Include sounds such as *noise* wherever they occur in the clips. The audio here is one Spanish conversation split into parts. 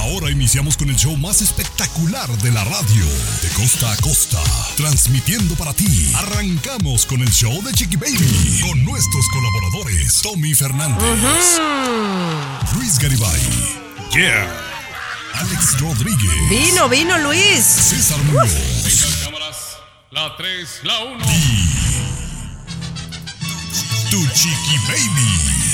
Ahora, iniciamos con el show más espectacular de la radio. De costa a costa. Transmitiendo para ti. Arrancamos con el show de Chiqui Baby. Con nuestros colaboradores. Tommy Fernández. Luis Garibay. Yeah. Alex Rodríguez. Vino, vino Luis. César Muñoz. cámaras. La 3, la 1. Tu Chiqui Baby.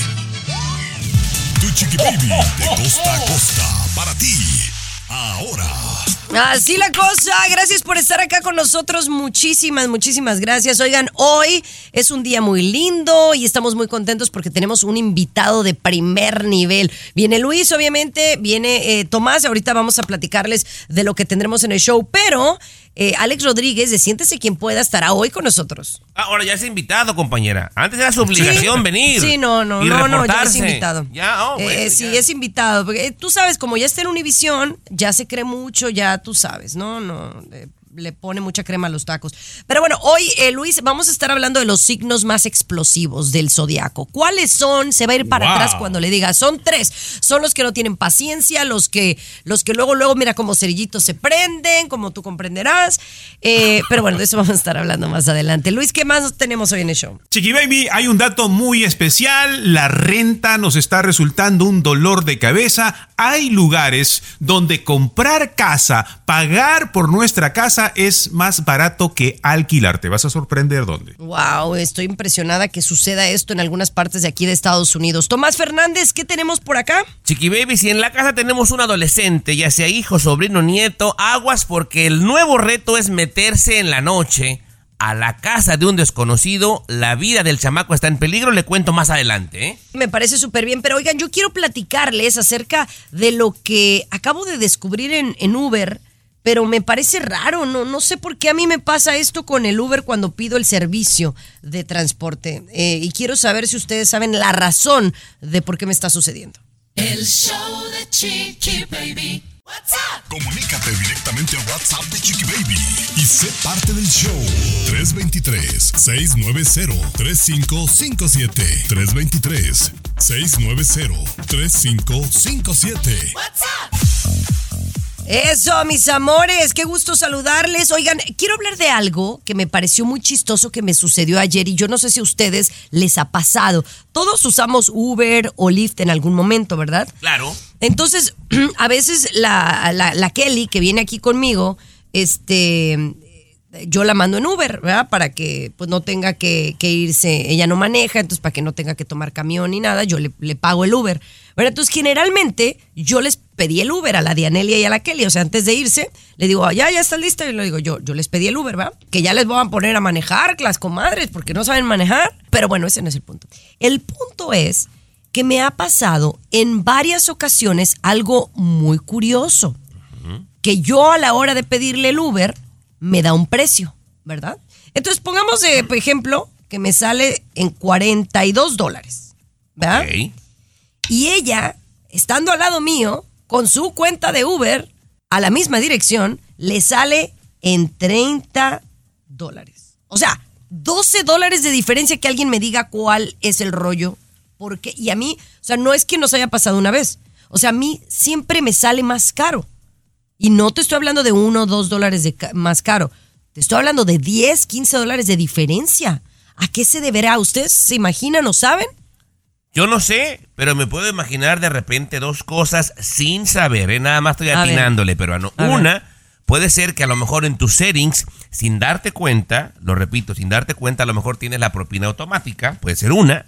Tu Baby. De costa a costa. Para ti. Ahora. Así la cosa, gracias por estar acá con nosotros, muchísimas, muchísimas gracias. Oigan, hoy es un día muy lindo y estamos muy contentos porque tenemos un invitado de primer nivel. Viene Luis, obviamente, viene eh, Tomás, ahorita vamos a platicarles de lo que tendremos en el show, pero eh, Alex Rodríguez de Siéntese quien pueda estará hoy con nosotros. Ahora ya es invitado, compañera. Antes era su obligación Sí. venir. Sí, no, no, y no, no, ya es invitado. Ya, oh, Eh, bueno, sí, ya. es invitado. Porque eh, tú sabes, como ya está en Univisión, ya se cree mucho, ya tú sabes, ¿no? No. eh, le pone mucha crema a los tacos. Pero bueno, hoy, eh, Luis, vamos a estar hablando de los signos más explosivos del zodiaco. ¿Cuáles son? Se va a ir para Wow. atrás cuando le diga. Son tres. Son los que no tienen paciencia, los que, los que luego, luego, mira, como cerillitos se prenden, como tú comprenderás. Eh, pero bueno, de eso vamos a estar hablando más adelante. Luis, ¿qué más tenemos hoy en el show? Chiqui Baby, hay un dato muy especial. La renta nos está resultando un dolor de cabeza. Hay lugares donde comprar casa, pagar por nuestra casa es más barato que alquilar. Te vas a sorprender dónde. Wow, estoy impresionada que suceda esto en algunas partes de aquí de Estados Unidos. Tomás Fernández, ¿qué tenemos por acá? Chiqui Baby, si en la casa tenemos un adolescente, ya sea hijo, sobrino, nieto, aguas porque el nuevo reto es meterse en la noche a la casa de un desconocido. La vida del chamaco está en peligro, le cuento más adelante, ¿eh? Me parece súper bien, pero oigan, yo quiero platicarles acerca de lo que acabo de descubrir en, en Uber, pero me parece raro, no, no sé por qué a mí me pasa esto con el Uber cuando pido el servicio de transporte. Eh, y quiero saber si ustedes saben la razón de por qué me está sucediendo. El show de Chiqui Baby. Comunícate directamente a WhatsApp de Chiqui Baby y sé parte del show. 323-690-3557. 323-690-3557. Eso, mis amores, qué gusto saludarles. Oigan, quiero hablar de algo que me pareció muy chistoso que me sucedió ayer y yo no sé si a ustedes les ha pasado. Todos usamos Uber o Lyft en algún momento, ¿verdad? Claro. Entonces, *clears throat* a veces la, la- Kelly que viene aquí conmigo, este, yo la mando en Uber, ¿verdad? Para que pues no tenga que, irse, ella no maneja, entonces para que no tenga que tomar camión ni nada, yo le, pago el Uber. ¿verdad? Entonces, generalmente yo les pedí el Uber a la Dianelia y a la Kelly, o sea, antes de irse, le digo, "Ah, ya, ya está lista, y le digo, yo, yo les pedí el Uber, ¿verdad? Que ya les voy a poner a manejar, las comadres, porque no saben manejar, pero bueno, ese no es el punto. El punto es que me ha pasado en varias ocasiones algo muy curioso. Que yo a la hora de pedirle el Uber me da un precio, ¿verdad? Entonces pongamos por ejemplo que me sale en 42 dólares, ¿verdad? Y ella, estando al lado mío, con su cuenta de Uber, a la misma dirección, le sale en 30 dólares. O sea, 12 dólares de diferencia que alguien me diga cuál es el rollo. Porque, y a mí, o sea, no es que nos haya pasado una vez. O sea, a mí siempre me sale más caro. Y no te estoy hablando de uno o dos dólares de ca- más caro. Te estoy hablando de 10, 15 dólares de diferencia. ¿A qué se deberá? ¿Ustedes se imaginan o saben? Yo no sé, pero me puedo imaginar de repente dos cosas sin saber, ¿eh? nada más estoy atinándole, pero no. Ver. Una, puede ser que a lo mejor en tus settings, sin darte cuenta, lo repito, sin darte cuenta, a lo mejor tienes la propina automática, puede ser una,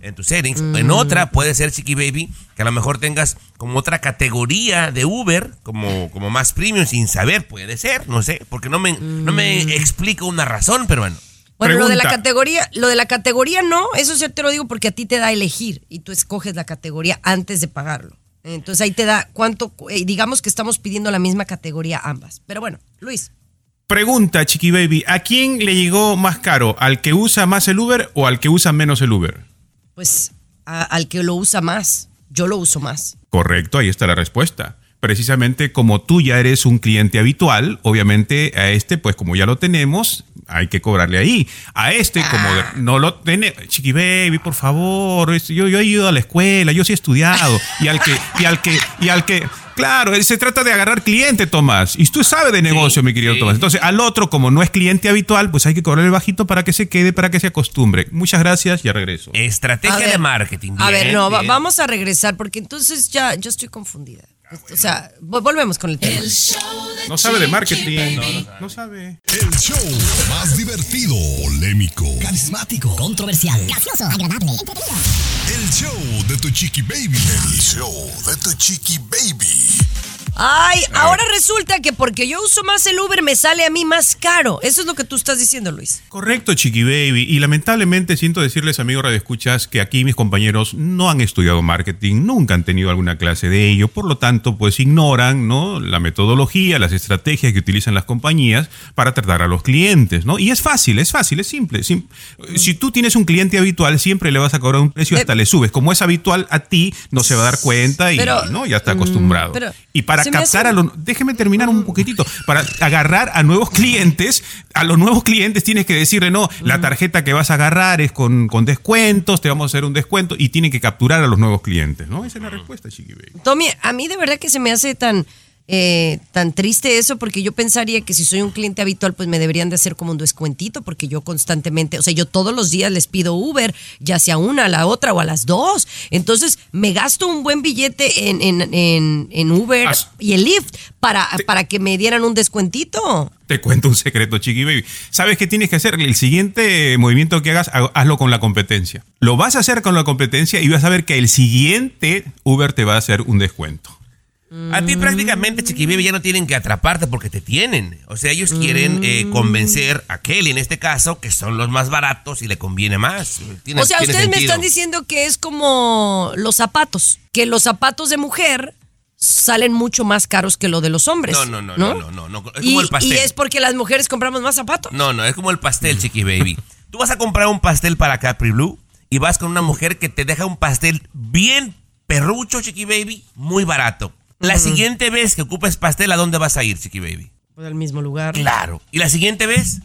en tus settings. En Mm. otra, puede ser, Chiqui Baby, que a lo mejor tengas como otra categoría de Uber, como, como más premium, sin saber, puede ser, no sé, porque no me, no me explico una razón, pero bueno. Bueno, lo de la categoría, lo de la categoría no, eso sí te lo digo porque a ti te da a elegir y tú escoges la categoría antes de pagarlo. Entonces ahí te da cuánto, eh, digamos que estamos pidiendo la misma categoría ambas. Pero bueno, Luis. Pregunta, Chiqui Baby, ¿a quién le llegó más caro? ¿Al que usa más el Uber o al que usa menos el Uber? Pues al que lo usa más. Yo lo uso más. Correcto, ahí está la respuesta. Precisamente como tú ya eres un cliente habitual, obviamente a este, pues como ya lo tenemos, hay que cobrarle ahí. A este, como de- no lo tiene, chiqui baby, por favor, yo, yo he ido a la escuela, yo sí he estudiado. Y al que, y al que, y al que, claro, se trata de agarrar cliente, Tomás. Y tú sabes de negocio, mi querido sí. Tomás. Entonces, al otro, como no es cliente habitual, pues hay que cobrarle bajito para que se quede, para que se acostumbre. Muchas gracias, ya regreso. Estrategia A ver, de marketing. a ver, no, bien. vamos a regresar porque entonces ya yo estoy confundida. O sea, vo- volvemos con el tema. El show de No sabe de marketing. No sabe. El show más divertido, polémico, carismático, controversial, gracioso, agradable, entretenido. el show de tu chiqui baby. El show de tu chiqui baby. Ay, ahora resulta que porque yo uso más el Uber me sale a mí más caro. Eso es lo que tú estás diciendo, Luis. Correcto, Chiqui Baby. Y lamentablemente siento decirles, amigos radioescuchas, que aquí mis compañeros no han estudiado marketing, nunca han tenido alguna clase de ello, por lo tanto, pues ignoran, ¿no? La metodología, las estrategias que utilizan las compañías para tratar a los clientes, ¿no? Y es fácil, es fácil, es simple. Sim- Si tú tienes un cliente habitual, siempre le vas a cobrar un precio hasta Eh, le subes. Como es habitual a ti, no se va a dar cuenta y, Pero, ¿no? Ya está acostumbrado. mm, pero y para captar a los déjeme terminar un poquitito. Para agarrar a nuevos clientes, a los nuevos clientes tienes que decirle, no, la tarjeta que vas a agarrar es con, con descuentos, te vamos a hacer un descuento y tienen que capturar a los nuevos clientes, ¿no? Esa es la respuesta, Chiqui Baby. Tommy, a mí de verdad que se me hace tan, eh, tan triste eso porque yo pensaría que si soy un cliente habitual pues me deberían de hacer como un descuentito porque yo constantemente, o sea, yo todos los días les pido Uber, ya sea una, a la otra o a las dos. Entonces me gasto un buen billete en, en, en, en Uber As- y el Lyft para, para que me dieran un descuentito. Te cuento un secreto, Chiqui Baby. ¿Sabes qué tienes que hacer? El siguiente movimiento que hagas, ha- hazlo con la competencia. Lo vas a hacer con la competencia y vas a ver que el siguiente Uber te va a hacer un descuento. A ti prácticamente, Chiqui Baby, ya no tienen que atraparte porque te tienen. O sea, ellos quieren eh, Mm. convencer a Kelly, en este caso, que son los más baratos y le conviene más. Tiene- o sea, ustedes me están diciendo que es como los zapatos, que los zapatos de mujer salen mucho más caros que lo de los hombres. No, no, no, no, no, no, no. Es y, como el pastel. y es porque las mujeres compramos más zapatos. No, no, es como el pastel, Chiqui Baby. Tú vas a comprar un pastel para Capri Blue y vas con una mujer que te deja un pastel bien perrucho, Chiqui Baby, muy barato. La siguiente vez que ocupes pastel, ¿a dónde vas a ir, Chiqui Baby? Pues al mismo lugar. Claro. ¿Y la siguiente vez?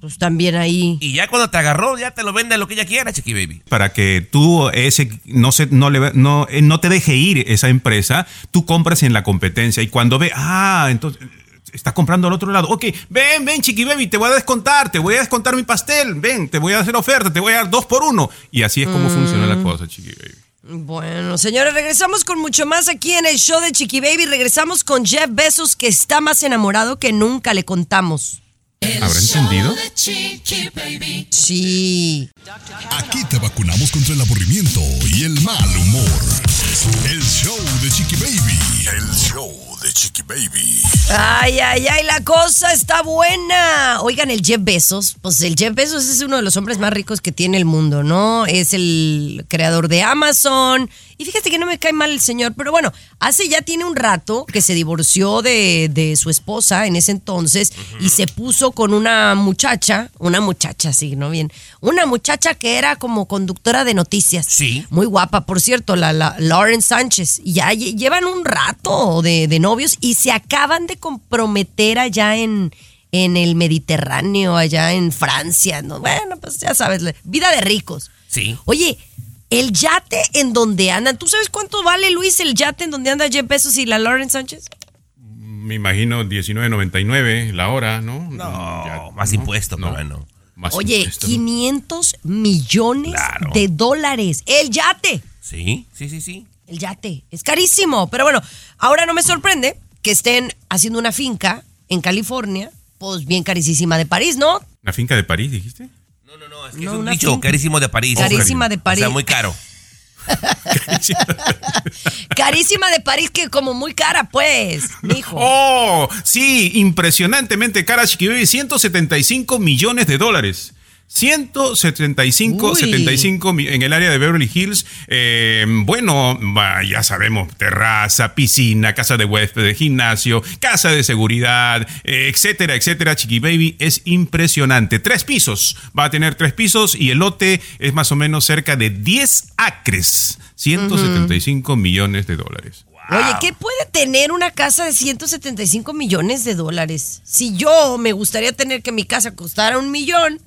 Pues también ahí. Y ya cuando te agarró, ya te lo vende lo que ella quiera, Chiqui Baby. para que tú ese no se no le no, eh, no te deje ir esa empresa, tú compras en la competencia y cuando ve, ah, entonces eh, estás comprando al otro lado. Ok, ven, ven, chiqui baby, te voy a descontar, te voy a descontar mi pastel, ven, te voy a hacer oferta, te voy a dar dos por uno. Y así es como funciona la cosa, chiqui baby. Bueno, señores, regresamos con mucho más aquí en el show de Chiqui Baby. Regresamos con Jeff Bezos, que está más enamorado que nunca le contamos. ¿Habrá entendido? Sí. Aquí te vacunamos contra el aburrimiento y el mal humor. El show de Chiqui Baby. El show Chiqui Baby. Ay, ay, ay, la cosa está buena. Oigan, el Jeff Bezos, pues el Jeff Bezos es uno de los hombres más ricos que tiene el mundo, ¿no? Es el creador de Amazon. Y fíjate que no me cae mal el señor, pero bueno, hace ya tiene un rato que se divorció de, de su esposa en ese entonces y se puso con una muchacha, una muchacha, sí, ¿no? Bien, una muchacha que era como conductora de noticias. Sí. Muy guapa, por cierto, la, la Lauren Sánchez. Y ya lle- llevan un rato de, de novios y se acaban de comprometer allá en, en el Mediterráneo, allá en Francia. ¿no? Bueno, pues ya sabes, vida de ricos. Sí. Oye, el yate en donde andan, ¿tú sabes cuánto vale, Luis, el yate en donde anda Jeff Bezos y la Lauren Sánchez? Me imagino 19.99 la hora, ¿no? No, más impuesto, pero bueno. Más Oye, impuesto, ¿no? 500 millones Claro. de dólares. El yate. Sí, sí, sí, sí. El yate. Es carísimo. Pero bueno, ahora no me sorprende que estén haciendo una finca en California, pues bien carísima de París, ¿no? ¿La finca de París, dijiste? No, es que No, es un finca. carísimo de París. Carísima de París. O sea, muy caro. *laughs* Carísima de París, que como muy cara, pues, mijo. Oh, sí, impresionantemente cara, Chiqui Baby, 175 millones de dólares. 175, Uy. 75 mi- en el área de Beverly Hills. Eh, bueno, ya sabemos, terraza, piscina, casa de huésped, gimnasio, casa de seguridad, eh, etcétera, etcétera. Chiqui Baby es impresionante. Tres pisos, va a tener tres pisos y el lote es más o menos cerca de 10 acres, 175 millones de dólares. Oye, ¿qué puede tener una casa de 175 millones de dólares? Si yo me gustaría tener que mi casa costara un millón,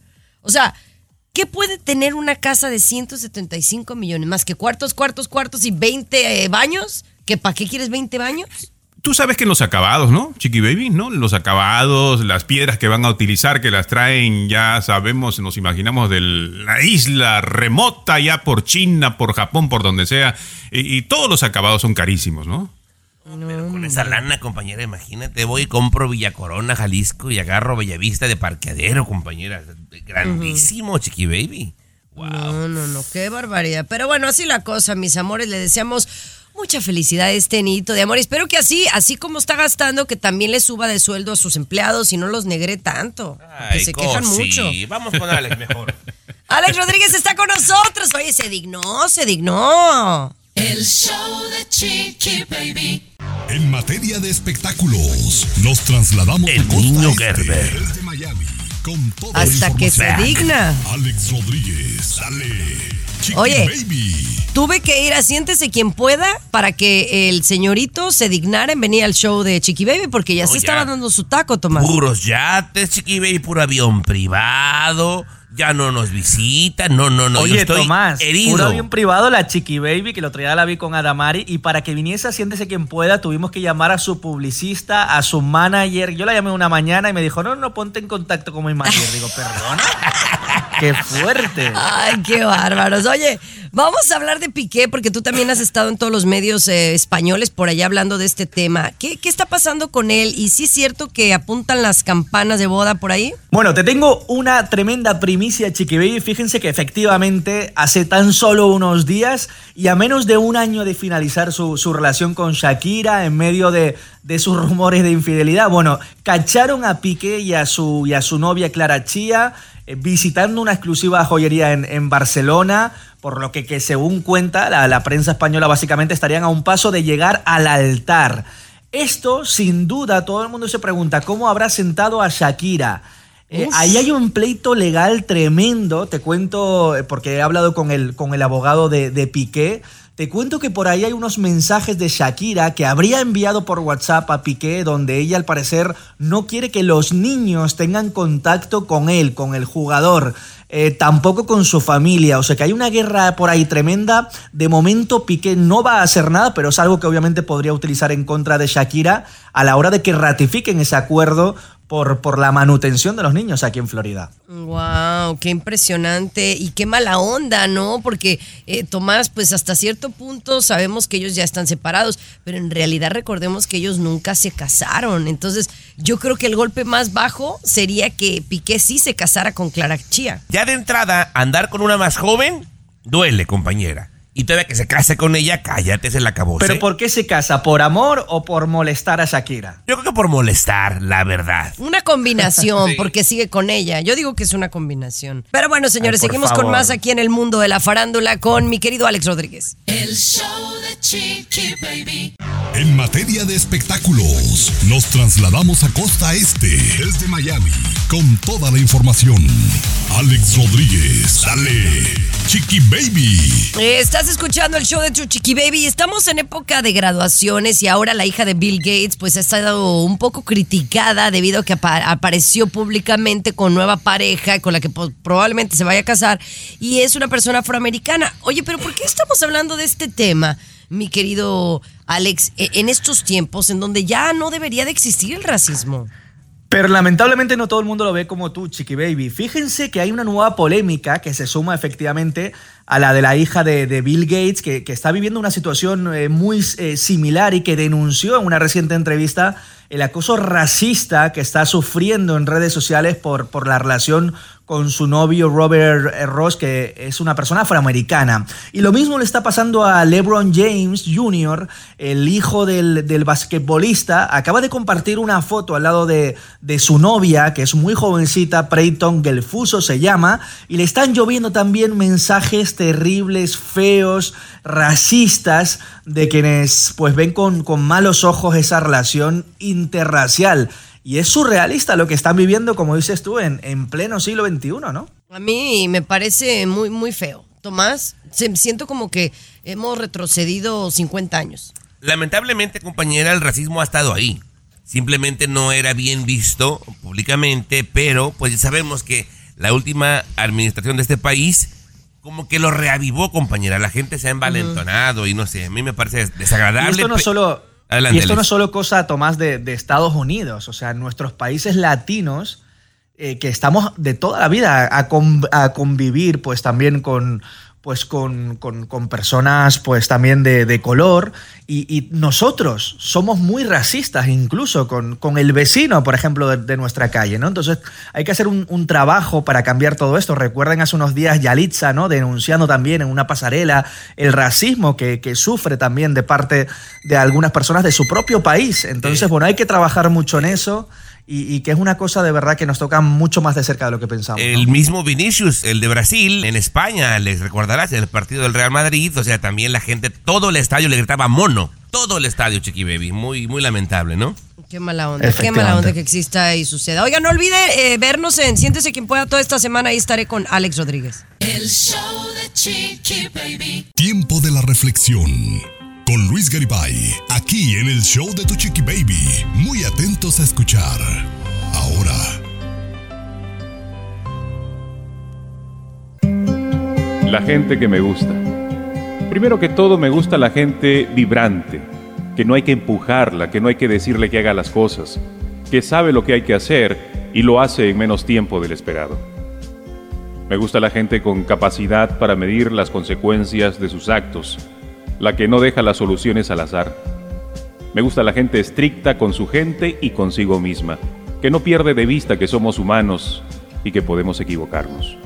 o sea, ¿qué puede tener una casa de 175 millones? Más que cuartos, cuartos, cuartos y 20 eh, baños. ¿Que ¿Para qué quieres 20 baños? Tú sabes que los acabados, ¿no? Chiqui Baby, ¿no? Los acabados, las piedras que van a utilizar, que las traen, ya sabemos, nos imaginamos de la isla remota, ya por China, por Japón, por donde sea. Y todos los acabados son carísimos, ¿no? Pero con esa lana, compañera, imagínate, voy y compro Villa Corona, Jalisco y agarro Bellavista de parqueadero, compañera. Grandísimo, Chiqui Baby. No, no, no, qué barbaridad. Pero bueno, así la cosa, mis amores, le deseamos mucha felicidad a este nito de amor. Espero que así, así como está gastando, que también le suba de sueldo a sus empleados y no los negre tanto. Que Ay, se quejan Cosi, mucho. Vamos con Alex mejor. *laughs* Alex Rodríguez está con nosotros. Oye, se dignó, se dignó. El show de Chiqui Baby. En materia de espectáculos, nos trasladamos El niño este, Gerber. desde Miami, con toda Hasta que se digna. Alex Rodríguez, dale. Chiqui Oye. Baby. Tuve que ir a Siéntese quien pueda para que el señorito se dignara en venir al show de Chiqui Baby porque ya No, se ya. estaba dando su taco, Tomás. Puros yates, Chiqui Baby, puro avión privado. Ya no nos visitan. No, no, no. yo Oye, estoy Tomás, herido. puro avión privado, la Chiqui Baby, que el otro día la vi con Adamari, y para que viniese a Siéntese quien pueda, tuvimos que llamar a su publicista, a su manager. Yo la llamé una mañana y me dijo, no, no, ponte en contacto con mi manager. Digo, perdona. *laughs* Qué fuerte. Ay, qué bárbaros. Oye, vamos a hablar de Piqué porque tú también has estado en todos los medios eh, españoles por allá hablando de este tema. ¿Qué, ¿Qué está pasando con él? ¿Y sí es cierto que apuntan las campanas de boda por ahí? Bueno, te tengo una tremenda primicia, Chiqui Baby. Fíjense que efectivamente hace tan solo unos días y a menos de un año de finalizar su, su relación con Shakira, en medio de, de sus rumores de infidelidad, bueno, cacharon a Piqué y a su, y a su novia Clara Chía visitando una exclusiva joyería en, en Barcelona, por lo que, que según cuenta la, la prensa española, básicamente estarían a un paso de llegar al altar. Esto, sin duda, todo el mundo se pregunta cómo habrá sentado a Shakira. Eh, ahí hay un pleito legal tremendo, te cuento, eh, porque he hablado con el, con el abogado de, de Piqué, te cuento que por ahí hay unos mensajes de Shakira que habría enviado por WhatsApp a Piqué, donde ella al parecer no quiere que los niños tengan contacto con él, con el jugador. eh, tampoco con su familia. O sea que hay una guerra por ahí tremenda. De momento Piqué no va a hacer nada, pero es algo que obviamente podría utilizar en contra de Shakira a la hora de que ratifiquen ese acuerdo por, por la manutención de los niños aquí en Florida. Wow, qué impresionante y qué mala onda, ¿no? Porque eh, Tomás, pues hasta cierto punto sabemos que ellos ya están separados, pero en realidad recordemos que ellos nunca se casaron. Entonces, yo creo que el golpe más bajo sería que Piqué sí se casara con Clara Chía. Ya de entrada, andar con una más joven duele, compañera. Y todavía que se case con ella, cállate, se la acabó. ¿Pero por qué se casa? ¿Por amor o por molestar a Shakira? Yo creo que por molestar, la verdad. Una combinación, *laughs* Sí. porque sigue con ella. Yo digo que es una combinación. Pero bueno, señores, Ay, seguimos con más aquí en el mundo de la farándula con mi querido Alex Rodríguez. El show de Chiqui Baby. En materia de espectáculos, nos trasladamos a costa este, desde Miami, con toda la información. Alex Rodríguez, dale. Chiqui Baby. Estás escuchando el show de Tu Chiqui Baby estamos en época de graduaciones y ahora la hija de Bill Gates pues ha estado un poco criticada debido a que apa- apareció públicamente con nueva pareja con la que po- probablemente se vaya a casar y es una persona afroamericana. Oye, pero ¿por qué estamos hablando de este tema, mi querido Alex, e- en estos tiempos en donde ya no debería de existir el racismo? Pero lamentablemente no todo el mundo lo ve como tú, Chiqui Baby. Fíjense que hay una nueva polémica que se suma efectivamente a la de la hija de, Bill Gates, que, que está viviendo una situación eh, muy eh, similar y que denunció en una reciente entrevista el acoso racista que está sufriendo en redes sociales por, por la relación con su novio Robert eh, Ross, que es una persona afroamericana. Y lo mismo le está pasando a LeBron James Jr., el hijo del, del basquetbolista. Acaba de compartir una foto al lado de, de su novia, que es muy jovencita, Preyton Gelfuso se llama, y le están lloviendo también mensajes terribles, feos, racistas, de quienes pues ven con, con malos ojos esa relación interracial. Y es surrealista lo que están viviendo, como dices tú, en, en pleno siglo XXI, ¿no? A mí me parece muy, muy feo. Tomás, se- siento como que hemos retrocedido 50 años. Lamentablemente, compañera, el racismo ha estado ahí. Simplemente no era bien visto públicamente, pero pues ya sabemos que la última administración de este país como que lo reavivó, compañera. La gente se ha envalentonado y no sé, a mí me parece Y desagradable. esto no solo, Adelante, y esto no es solo cosa, Tomás, de, de Estados Unidos. O sea, nuestros países latinos, eh, que estamos de toda la vida a, con- a convivir, pues también con pues con, con- con personas pues también de, de color. Y, y nosotros somos muy racistas incluso con, con el vecino por ejemplo de, de nuestra calle ¿no? entonces hay que hacer un, un trabajo para cambiar todo esto. Recuerden hace unos días Yalitza ¿no? denunciando también en una pasarela el racismo que, que sufre también de parte de algunas personas de su propio país. Entonces bueno hay que trabajar mucho en eso y, y que es una cosa de verdad que nos toca mucho más de cerca de lo que pensamos ¿no? El mismo Vinicius, el de Brasil, en España, les recordarás, el partido del Real Madrid, o sea, también la gente, todo el estadio le gritaba mono, todo el estadio, Chiqui Baby, muy, muy lamentable, ¿no? Qué mala onda, qué mala onda que exista y suceda. Oiga, no olvide eh, vernos en Siéntese quien pueda toda esta semana. Ahí estaré con Alex Rodríguez. El show de Chiqui Baby. Tiempo de la reflexión. Con Luis Garibay, aquí en el show de Tu Chiqui Baby. Muy atentos a escuchar. Ahora. La gente que me gusta. Primero que todo me gusta la gente vibrante, que no hay que empujarla, que no hay que decirle que haga las cosas, que sabe lo que hay que hacer y lo hace en menos tiempo del esperado. Me gusta la gente con capacidad para medir las consecuencias de sus actos, la que no deja las soluciones al azar. Me gusta la gente estricta con su gente y consigo misma, que no pierde de vista que somos humanos y que podemos equivocarnos.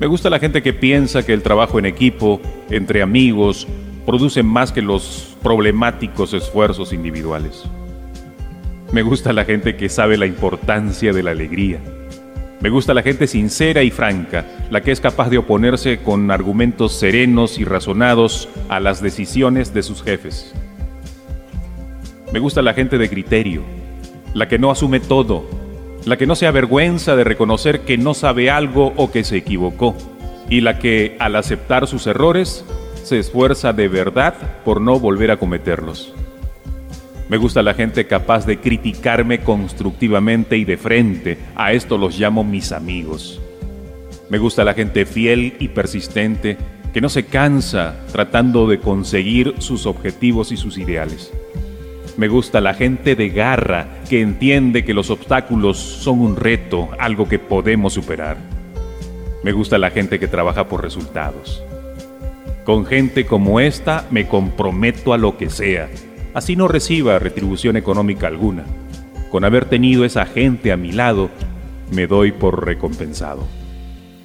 Me gusta la gente que piensa que el trabajo en equipo, entre amigos, produce más que los problemáticos esfuerzos individuales. Me gusta la gente que sabe la importancia de la alegría. Me gusta la gente sincera y franca, la que es capaz de oponerse con argumentos serenos y razonados a las decisiones de sus jefes. Me gusta la gente de criterio, la que no asume todo, la que no se avergüenza de reconocer que no sabe algo o que se equivocó, y la que, al aceptar sus errores, se esfuerza de verdad por no volver a cometerlos. Me gusta la gente capaz de criticarme constructivamente y de frente, a esto los llamo mis amigos. Me gusta la gente fiel y persistente que no se cansa tratando de conseguir sus objetivos y sus ideales. Me gusta la gente de garra que entiende que los obstáculos son un reto, algo que podemos superar. Me gusta la gente que trabaja por resultados. Con gente como esta me comprometo a lo que sea, así no reciba retribución económica alguna. Con haber tenido esa gente a mi lado, me doy por recompensado.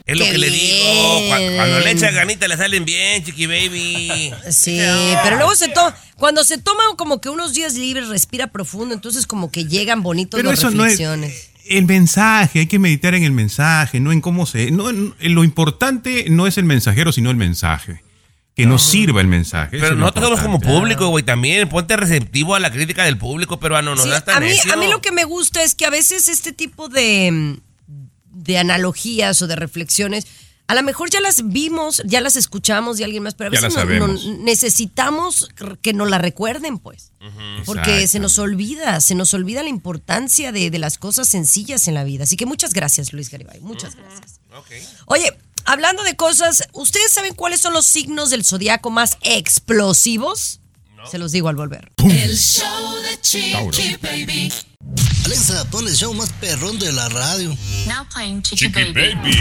Es lo Qué que le digo, cua- bien. cuando le echa ganita le salen bien, Chiqui Baby. Sí, pero luego se toma, cuando se toma como que unos días libres, respira profundo, entonces como que llegan bonitos Pero las eso no es reflexiones. el mensaje, hay que meditar en el mensaje, no en cómo se... No, en- lo importante no es el mensajero, sino el mensaje. Que nos sirva el mensaje. Pero es nosotros somos como público, güey, también. Ponte receptivo a la crítica del público peruano, no Sí, seas tan a, mí, necio. a mí lo que me gusta es que a veces este tipo de, de analogías o de reflexiones, a lo mejor ya las vimos, ya las escuchamos de alguien más, pero a veces no- no- necesitamos que nos la recuerden, pues. Porque se nos olvida, se nos olvida la importancia de, de las cosas sencillas en la vida. Así que muchas gracias, Luis Garibay. Muchas gracias. Oye, hablando de cosas, ¿ustedes saben cuáles son los signos del zodiaco más explosivos? Se los digo al volver. El show de Chiqui Baby. Alexa, pon el show más perrón de la radio. Now playing Chiqui Baby.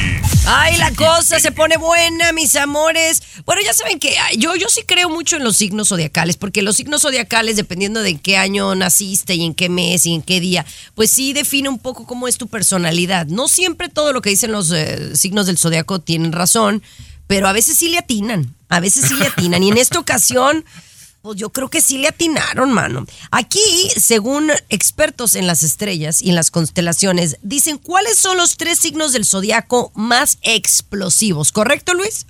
Ay, la cosa se pone buena, mis amores. Bueno, ya saben que yo, yo sí creo mucho en los signos zodiacales, porque los signos zodiacales, dependiendo de en qué año naciste y en qué mes y en qué día, pues sí define un poco cómo es tu personalidad. No siempre todo lo que dicen los eh, signos del zodiaco tienen razón, pero a veces sí le atinan, a veces sí le atinan. Y en esta ocasión, pues yo creo que sí le atinaron, mano. Aquí, según expertos en las estrellas y en las constelaciones, dicen cuáles son los tres signos del zodiaco más explosivos, ¿correcto, Luis?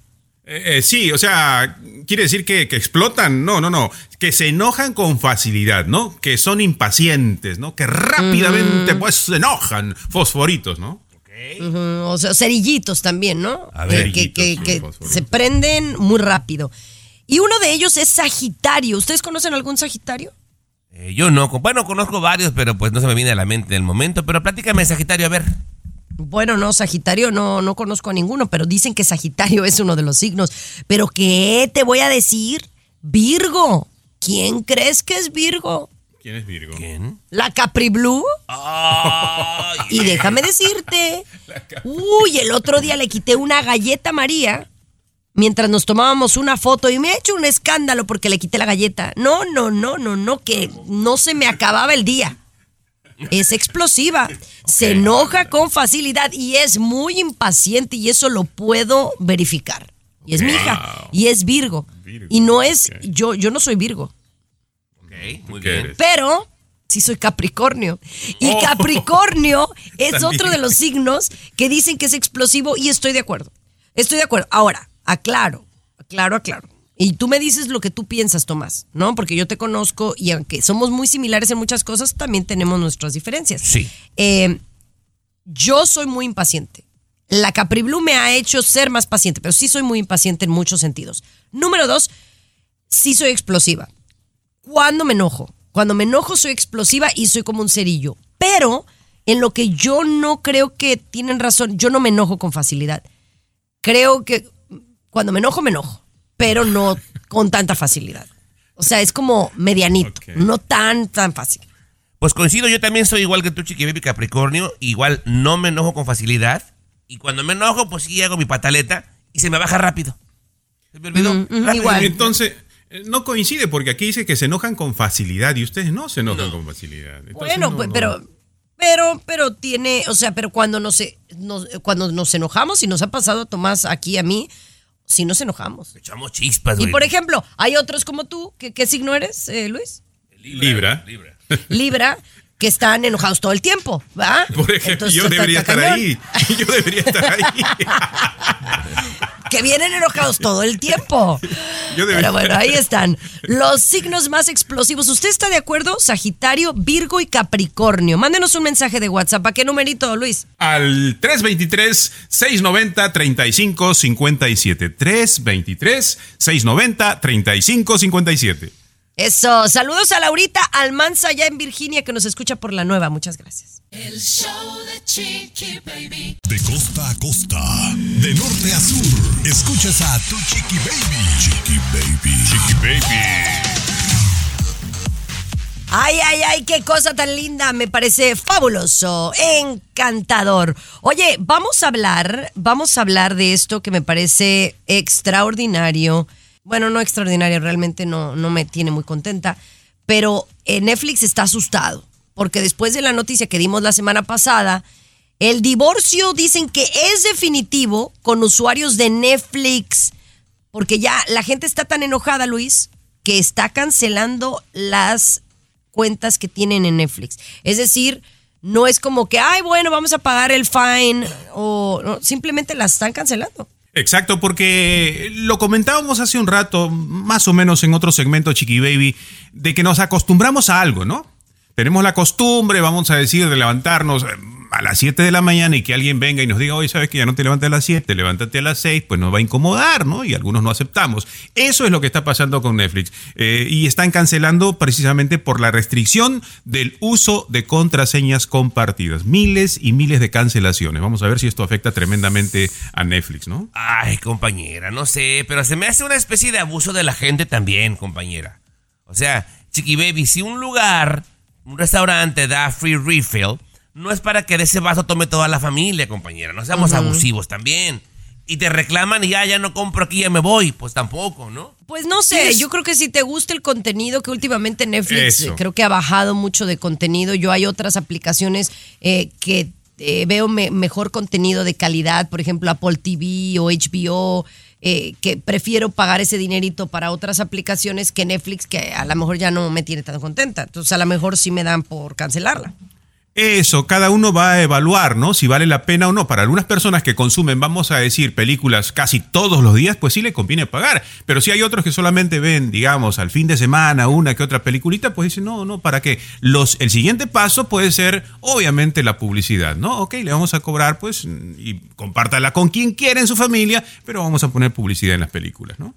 Eh, eh, sí, o sea, quiere decir que, que explotan, no, no, no, que se enojan con facilidad, ¿no? Que son impacientes, ¿no? Que rápidamente pues se enojan, fosforitos, ¿no? O sea, cerillitos también, ¿no? A Que- ver. que, que- que se prenden muy rápido. Y uno de ellos es Sagitario. ¿Ustedes conocen algún Sagitario? Eh, yo no, bueno, conozco varios, pero pues no se me viene a la mente en el momento. Pero platícame, Sagitario, a ver. Bueno, no, Sagitario no, no conozco a ninguno, pero dicen que Sagitario es uno de los signos. Pero ¿qué te voy a decir? Virgo. ¿Quién crees que es Virgo? ¿Quién es Virgo? ¿Quién? ¿La Capri Blue? Y déjame decirte, *laughs* uy, el otro día le quité una galleta a María mientras nos tomábamos una foto y me ha hecho un escándalo porque le quité la galleta. No, no, no, no, no, que no se me acababa el día. Es explosiva, se enoja con facilidad y es muy impaciente y eso lo puedo verificar. Y es mi hija y es Virgo. Y no es, yo, yo no soy Virgo. Ok, muy ¿Qué bien. eres? Pero sí soy Capricornio. Y Oh. Capricornio *laughs* es También. otro de los signos que dicen que es explosivo y estoy de acuerdo. Estoy de acuerdo. Ahora, aclaro, aclaro, aclaro. Y tú me dices lo que tú piensas, Tomás, ¿no? Porque yo te conozco y aunque somos muy similares en muchas cosas, también tenemos nuestras diferencias. Sí. Eh, yo soy muy impaciente. La Capri Blue me ha hecho ser más paciente, pero sí soy muy impaciente en muchos sentidos. Número dos, sí soy explosiva. Cuando me enojo. Cuando me enojo soy explosiva y soy como un cerillo. Pero en lo que yo no creo que tienen razón, yo no me enojo con facilidad. Creo que cuando me enojo, me enojo, pero no con tanta facilidad. O sea, es como medianito, no tan, tan fácil. Pues coincido, yo también soy igual que tú, Chiqui Baby Capricornio. Igual no me enojo con facilidad. Y cuando me enojo, pues sí hago mi pataleta y se me baja rápido. Se me olvidó. Ujú, ujú, Rápido. igual. Entonces, eh, no coincide porque aquí dice que se enojan con facilidad y ustedes no se enojan con facilidad. Entonces, Bueno, no, pues, no. pero, pero, pero tiene, o sea, pero cuando nos, nos- cuando nos enojamos, y nos ha pasado a Tomás aquí a mí, sí nos enojamos. Echamos chispas, Y por ejemplo, hay otros como tú, que, ¿qué signo eres, eh, Luis? Libra. Libra. Libra, que están enojados todo el tiempo, ¿va? Por ejemplo, Entonces, yo debería está estar cañón. ahí. *laughs* Yo debería estar ahí. *laughs* Que vienen enojados todo el tiempo. *laughs* Yo Pero bueno, ahí están. Los signos más explosivos. ¿Usted está de acuerdo? Sagitario, Virgo y Capricornio. Mándenos un mensaje de WhatsApp. ¿A qué numerito, Luis? Al 323-690-3557. 323-690-3557. Eso. Saludos a Laurita Almanza allá en Virginia que nos escucha por la nueva. Muchas gracias. El show de Chiqui Baby. De costa a costa, de norte a sur, escuchas a tu Chiqui Baby. Chiqui Baby. Chiqui Baby. Ay, ay, ay, qué cosa tan linda. Me parece fabuloso, encantador. Oye, vamos a hablar, vamos a hablar de esto que me parece extraordinario. Bueno, no extraordinario, realmente no, no me tiene muy contenta. Pero eh, Netflix está asustado. Porque después de la noticia que dimos la semana pasada, el divorcio dicen que es definitivo con usuarios de Netflix. Porque ya la gente está tan enojada, Luis, que está cancelando las cuentas que tienen en Netflix. Es decir, no es como que, ay, bueno, vamos a pagar el fine o no, simplemente las están cancelando. Exacto, porque lo comentábamos hace un rato, más o menos en otro segmento, Chiqui Baby, de que nos acostumbramos a algo, ¿no? Tenemos la costumbre, vamos a decir, de levantarnos eh, a las 7 de la mañana y que alguien venga y nos diga, oye, ¿sabes que ya no te levantes a las 7, levántate a las 6? Pues nos va a incomodar, ¿no? Y algunos no aceptamos. Eso es lo que está pasando con Netflix. Eh, y están cancelando precisamente por la restricción del uso de contraseñas compartidas. Miles y miles de cancelaciones. Vamos a ver si esto afecta tremendamente a Netflix, ¿no? Ay, compañera, no sé, pero se me hace una especie de abuso de la gente también, compañera. O sea, Chiqui Baby, si un lugar un restaurante da free refill, no es para que de ese vaso tome toda la familia, compañera. No seamos abusivos también. Y te reclaman y ya, ya no compro aquí, ya me voy. Pues tampoco, ¿no? Pues no sé, Es- yo creo que si te gusta el contenido, que últimamente Netflix Eso. eh, creo que ha bajado mucho de contenido. Yo hay otras aplicaciones eh, que eh, veo me- mejor contenido de calidad, por ejemplo Apple TV o HBO, eh, que prefiero pagar ese dinerito para otras aplicaciones que Netflix, que a lo mejor ya no me tiene tan contenta. Entonces a lo mejor sí me dan por cancelarla. Eso, cada uno va a evaluar, ¿no? Si vale la pena o no. Para algunas personas que consumen, vamos a decir, películas casi todos los días, pues sí le conviene pagar. Pero si hay otros que solamente ven, digamos, al fin de semana una que otra peliculita, pues dicen, no, no, ¿para qué? Los, el siguiente paso puede ser, obviamente, la publicidad, ¿no? Ok, le vamos a cobrar, pues, y compártala con quien quiera en su familia, pero vamos a poner publicidad en las películas, ¿no?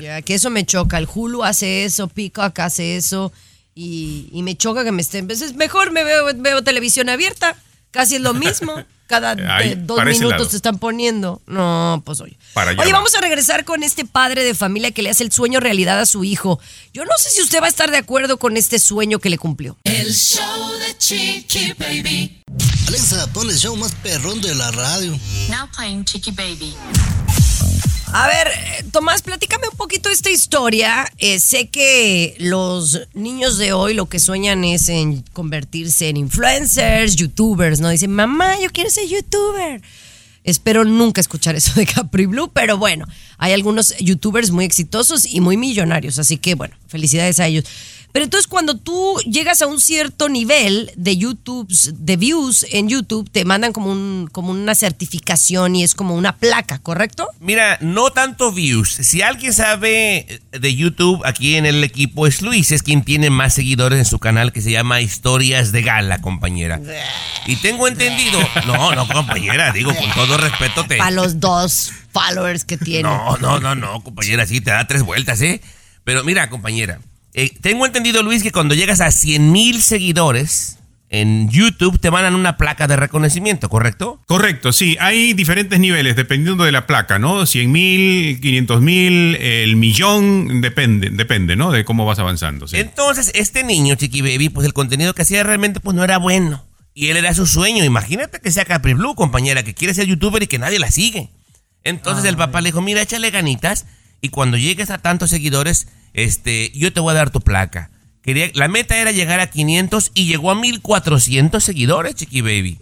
Ya, que eso me choca. El Hulu hace eso, Peacock hace eso. Y, y me choca que me estén. Pues es mejor me veo, veo televisión abierta. Casi es lo mismo. *laughs* Cada Ahí, eh, dos minutos te están poniendo. No, pues oye. Para allá Oye, va. vamos a regresar con este padre de familia que le hace el sueño realidad a su hijo. Yo no sé si usted va a estar de acuerdo con este sueño que le cumplió. El show de Chiqui Baby. Alexa, pon el show más perrón de la radio. Now playing Chiqui Baby. A ver, Tomás, platícame un poquito esta historia. Eh, sé que los niños de hoy lo que sueñan es en convertirse en influencers, youtubers, ¿no? Dicen, mamá, yo quiero ser youtuber. Espero nunca escuchar eso de Capri Blue, pero bueno, hay algunos youtubers muy exitosos y muy millonarios, así que bueno, felicidades a ellos. Pero entonces cuando tú llegas a un cierto nivel de YouTube, de views en YouTube, te mandan como, un, como una certificación y es como una placa, ¿correcto? Mira, no tanto views. Si alguien sabe de YouTube, aquí en el equipo es Luis, es quien tiene más seguidores en su canal que se llama Historias de Gala, compañera. Y tengo entendido, no, no, compañera, digo con todo respeto te... Para los dos followers que tiene. No, no, no, no, compañera, sí, te da tres vueltas, ¿eh? Pero mira, compañera, eh, tengo entendido, Luis, que cuando llegas a 100 mil seguidores en YouTube te mandan una placa de reconocimiento, ¿correcto? Correcto, sí, hay diferentes niveles dependiendo de la placa, ¿no? 100 mil, 500 mil, el millón, depende, depende, ¿no? De cómo vas avanzando. sí. Entonces, este niño, Chiqui Baby, pues el contenido que hacía realmente pues no era bueno. Y él era su sueño. Imagínate que sea Capri Blue, compañera, que quiere ser youtuber y que nadie la sigue. Entonces el papá le dijo, mira, échale ganitas y cuando llegues a tantos seguidores, este, yo te voy a dar tu placa. Quería, la meta era llegar a 500 y llegó a 1400 seguidores, Chiqui Baby.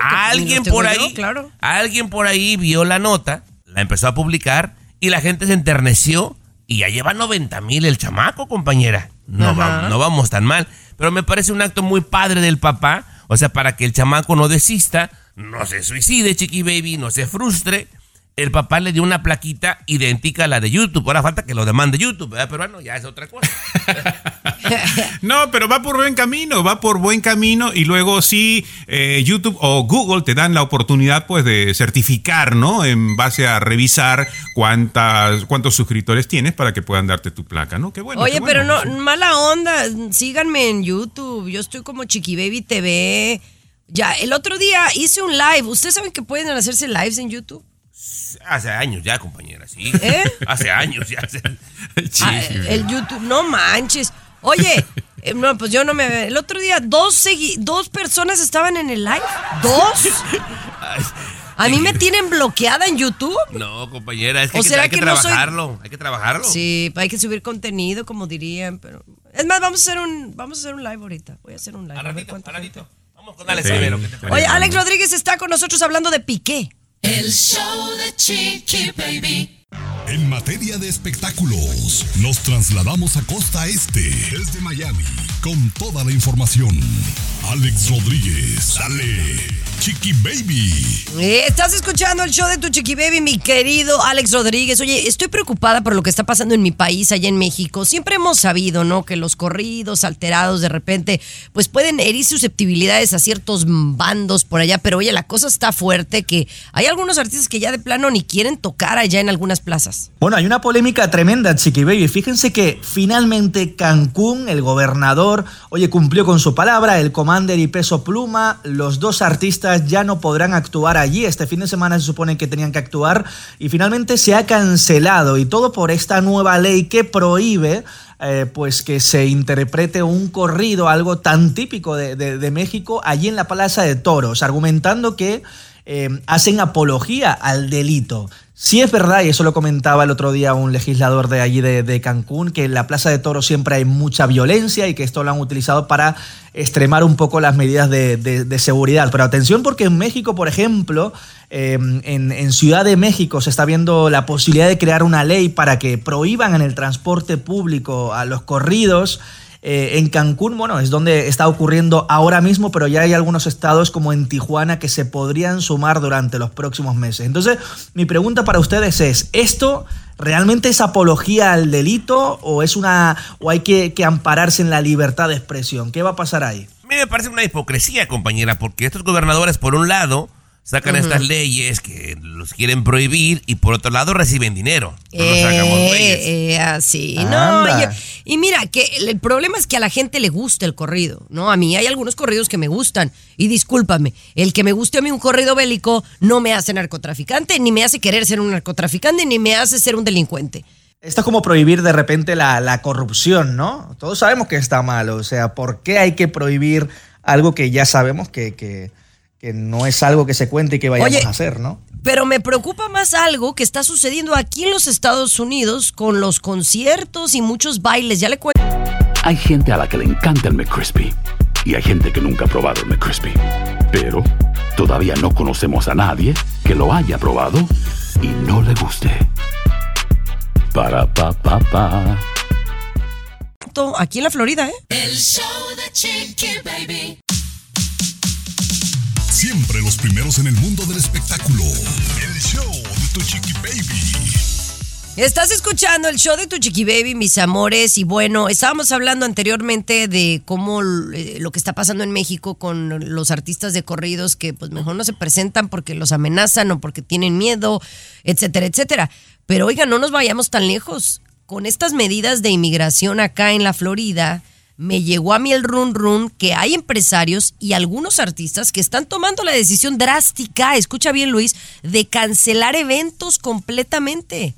alguien tengo por yo, ahí, claro. alguien por ahí vio la nota, la empezó a publicar y la gente se enterneció y ya lleva 90 mil el chamaco, compañera. No, Ajá. va- no vamos tan mal. Pero me parece un acto muy padre del papá. O sea, para que el chamaco no desista, no se suicide, chiqui baby, no se frustre. El papá le dio una plaquita idéntica a la de YouTube. Ahora falta que lo demande YouTube, ¿verdad? Pero bueno, ya es otra cosa. *laughs* No, pero va por buen camino, va por buen camino y luego sí, eh, YouTube o Google te dan la oportunidad pues de certificar, ¿no? En base a revisar cuántas, cuántos suscriptores tienes para que puedan darte tu placa, ¿no? Qué bueno. Oye, qué pero no, mala onda. Síganme en YouTube. Yo estoy como Chiqui Baby TV. Ya, el otro día hice un live. ¿Ustedes saben que pueden hacerse lives en YouTube? Hace años ya, compañera, sí. ¿Eh? Hace años ya. Ah, *laughs* el YouTube, no manches. Oye, eh, no, pues yo no me. El otro día, dos, segui- dos personas estaban en el live. ¿Dos? *laughs* A mí me tienen bloqueada en YouTube. No, compañera, es que ¿O hay que, hay que que no soy- trabajarlo. Hay que trabajarlo. Sí, hay que subir contenido, como dirían, pero. Es más, vamos a hacer un, vamos a hacer un live ahorita. Voy a hacer un live. a ver cuánta gente. Vamos con Alex Sí. Oye, Alex Rodríguez está con nosotros hablando de Piqué. El show de Chiqui Baby. En materia de espectáculos, nos trasladamos a Costa Este, desde Miami, con toda la información. Alex Rodríguez, dale, Chiqui Baby. Eh, Estás escuchando el show de tu chiqui baby, mi querido Alex Rodríguez. Oye, estoy preocupada por lo que está pasando en mi país, allá en México. Siempre hemos sabido, ¿no? Que los corridos alterados de repente, pues pueden herir susceptibilidades a ciertos bandos por allá. Pero oye, la cosa está fuerte que hay algunos artistas que ya de plano ni quieren tocar allá en algunas plazas. Bueno, hay una polémica tremenda, Chiqui Baby. Fíjense que finalmente Cancún, el gobernador, oye, cumplió con su palabra, el Commander y Peso Pluma, los dos artistas ya no podrán actuar allí. Este fin de semana se supone que tenían que actuar y finalmente se ha cancelado y todo por esta nueva ley que prohíbe eh, pues que se interprete un corrido, algo tan típico de- de México, allí en la Plaza de Toros, argumentando que eh, hacen apología al delito. Sí es verdad, y eso lo comentaba el otro día un legislador de allí de, Cancún, que en la Plaza de Toros siempre hay mucha violencia y que esto lo han utilizado para extremar un poco las medidas de, seguridad. Pero atención porque en México, por ejemplo, eh, en Ciudad de México se está viendo la posibilidad de crear una ley para que prohíban en el transporte público a los corridos. Eh, en Cancún, bueno, es donde está ocurriendo ahora mismo, pero ya hay algunos estados como en Tijuana que se podrían sumar durante los próximos meses. Entonces, mi pregunta para ustedes es, ¿esto realmente es apología al delito o es una o hay que, que ampararse en la libertad de expresión? ¿Qué va a pasar ahí? A mí me parece una hipocresía, compañera, porque estos gobernadores, por un lado, sacan estas leyes que los quieren prohibir y por otro lado reciben dinero. No nos hagamos güeyes. Eh, eh, así, no. Anda. Y, mira, que el, el problema es que a la gente le gusta el corrido, ¿no? A mí hay algunos corridos que me gustan. Y discúlpame, el que me guste a mí un corrido bélico no me hace narcotraficante, ni me hace querer ser un narcotraficante, ni me hace ser un delincuente. Esto es como prohibir de repente la, la corrupción, ¿no? Todos sabemos que está mal, o sea, ¿por qué hay que prohibir algo que ya sabemos que, que- que no es algo que se cuente y que vayamos Oye, a hacer, ¿no? Pero me preocupa más algo que está sucediendo aquí en los Estados Unidos con los conciertos y muchos bailes. Ya le cuento. Hay gente a la que le encanta el McCrispy y hay gente que nunca ha probado el McCrispy. Pero todavía no conocemos a nadie que lo haya probado y no le guste. Para pa pa pa. Aquí en la Florida, ¿eh? El show de Chiqui Baby. Siempre los primeros en el mundo del espectáculo. El show de tu chiqui baby. Estás escuchando el show de tu chiqui baby, mis amores, y bueno, estábamos hablando anteriormente de cómo eh, lo que está pasando en México con los artistas de corridos que pues mejor no se presentan porque los amenazan o porque tienen miedo, etcétera, etcétera. Pero oiga, no nos vayamos tan lejos. Con estas medidas de inmigración acá en la Florida, me llegó a mí el run run que hay empresarios y algunos artistas que están tomando la decisión drástica, escucha bien Luis, de cancelar eventos completamente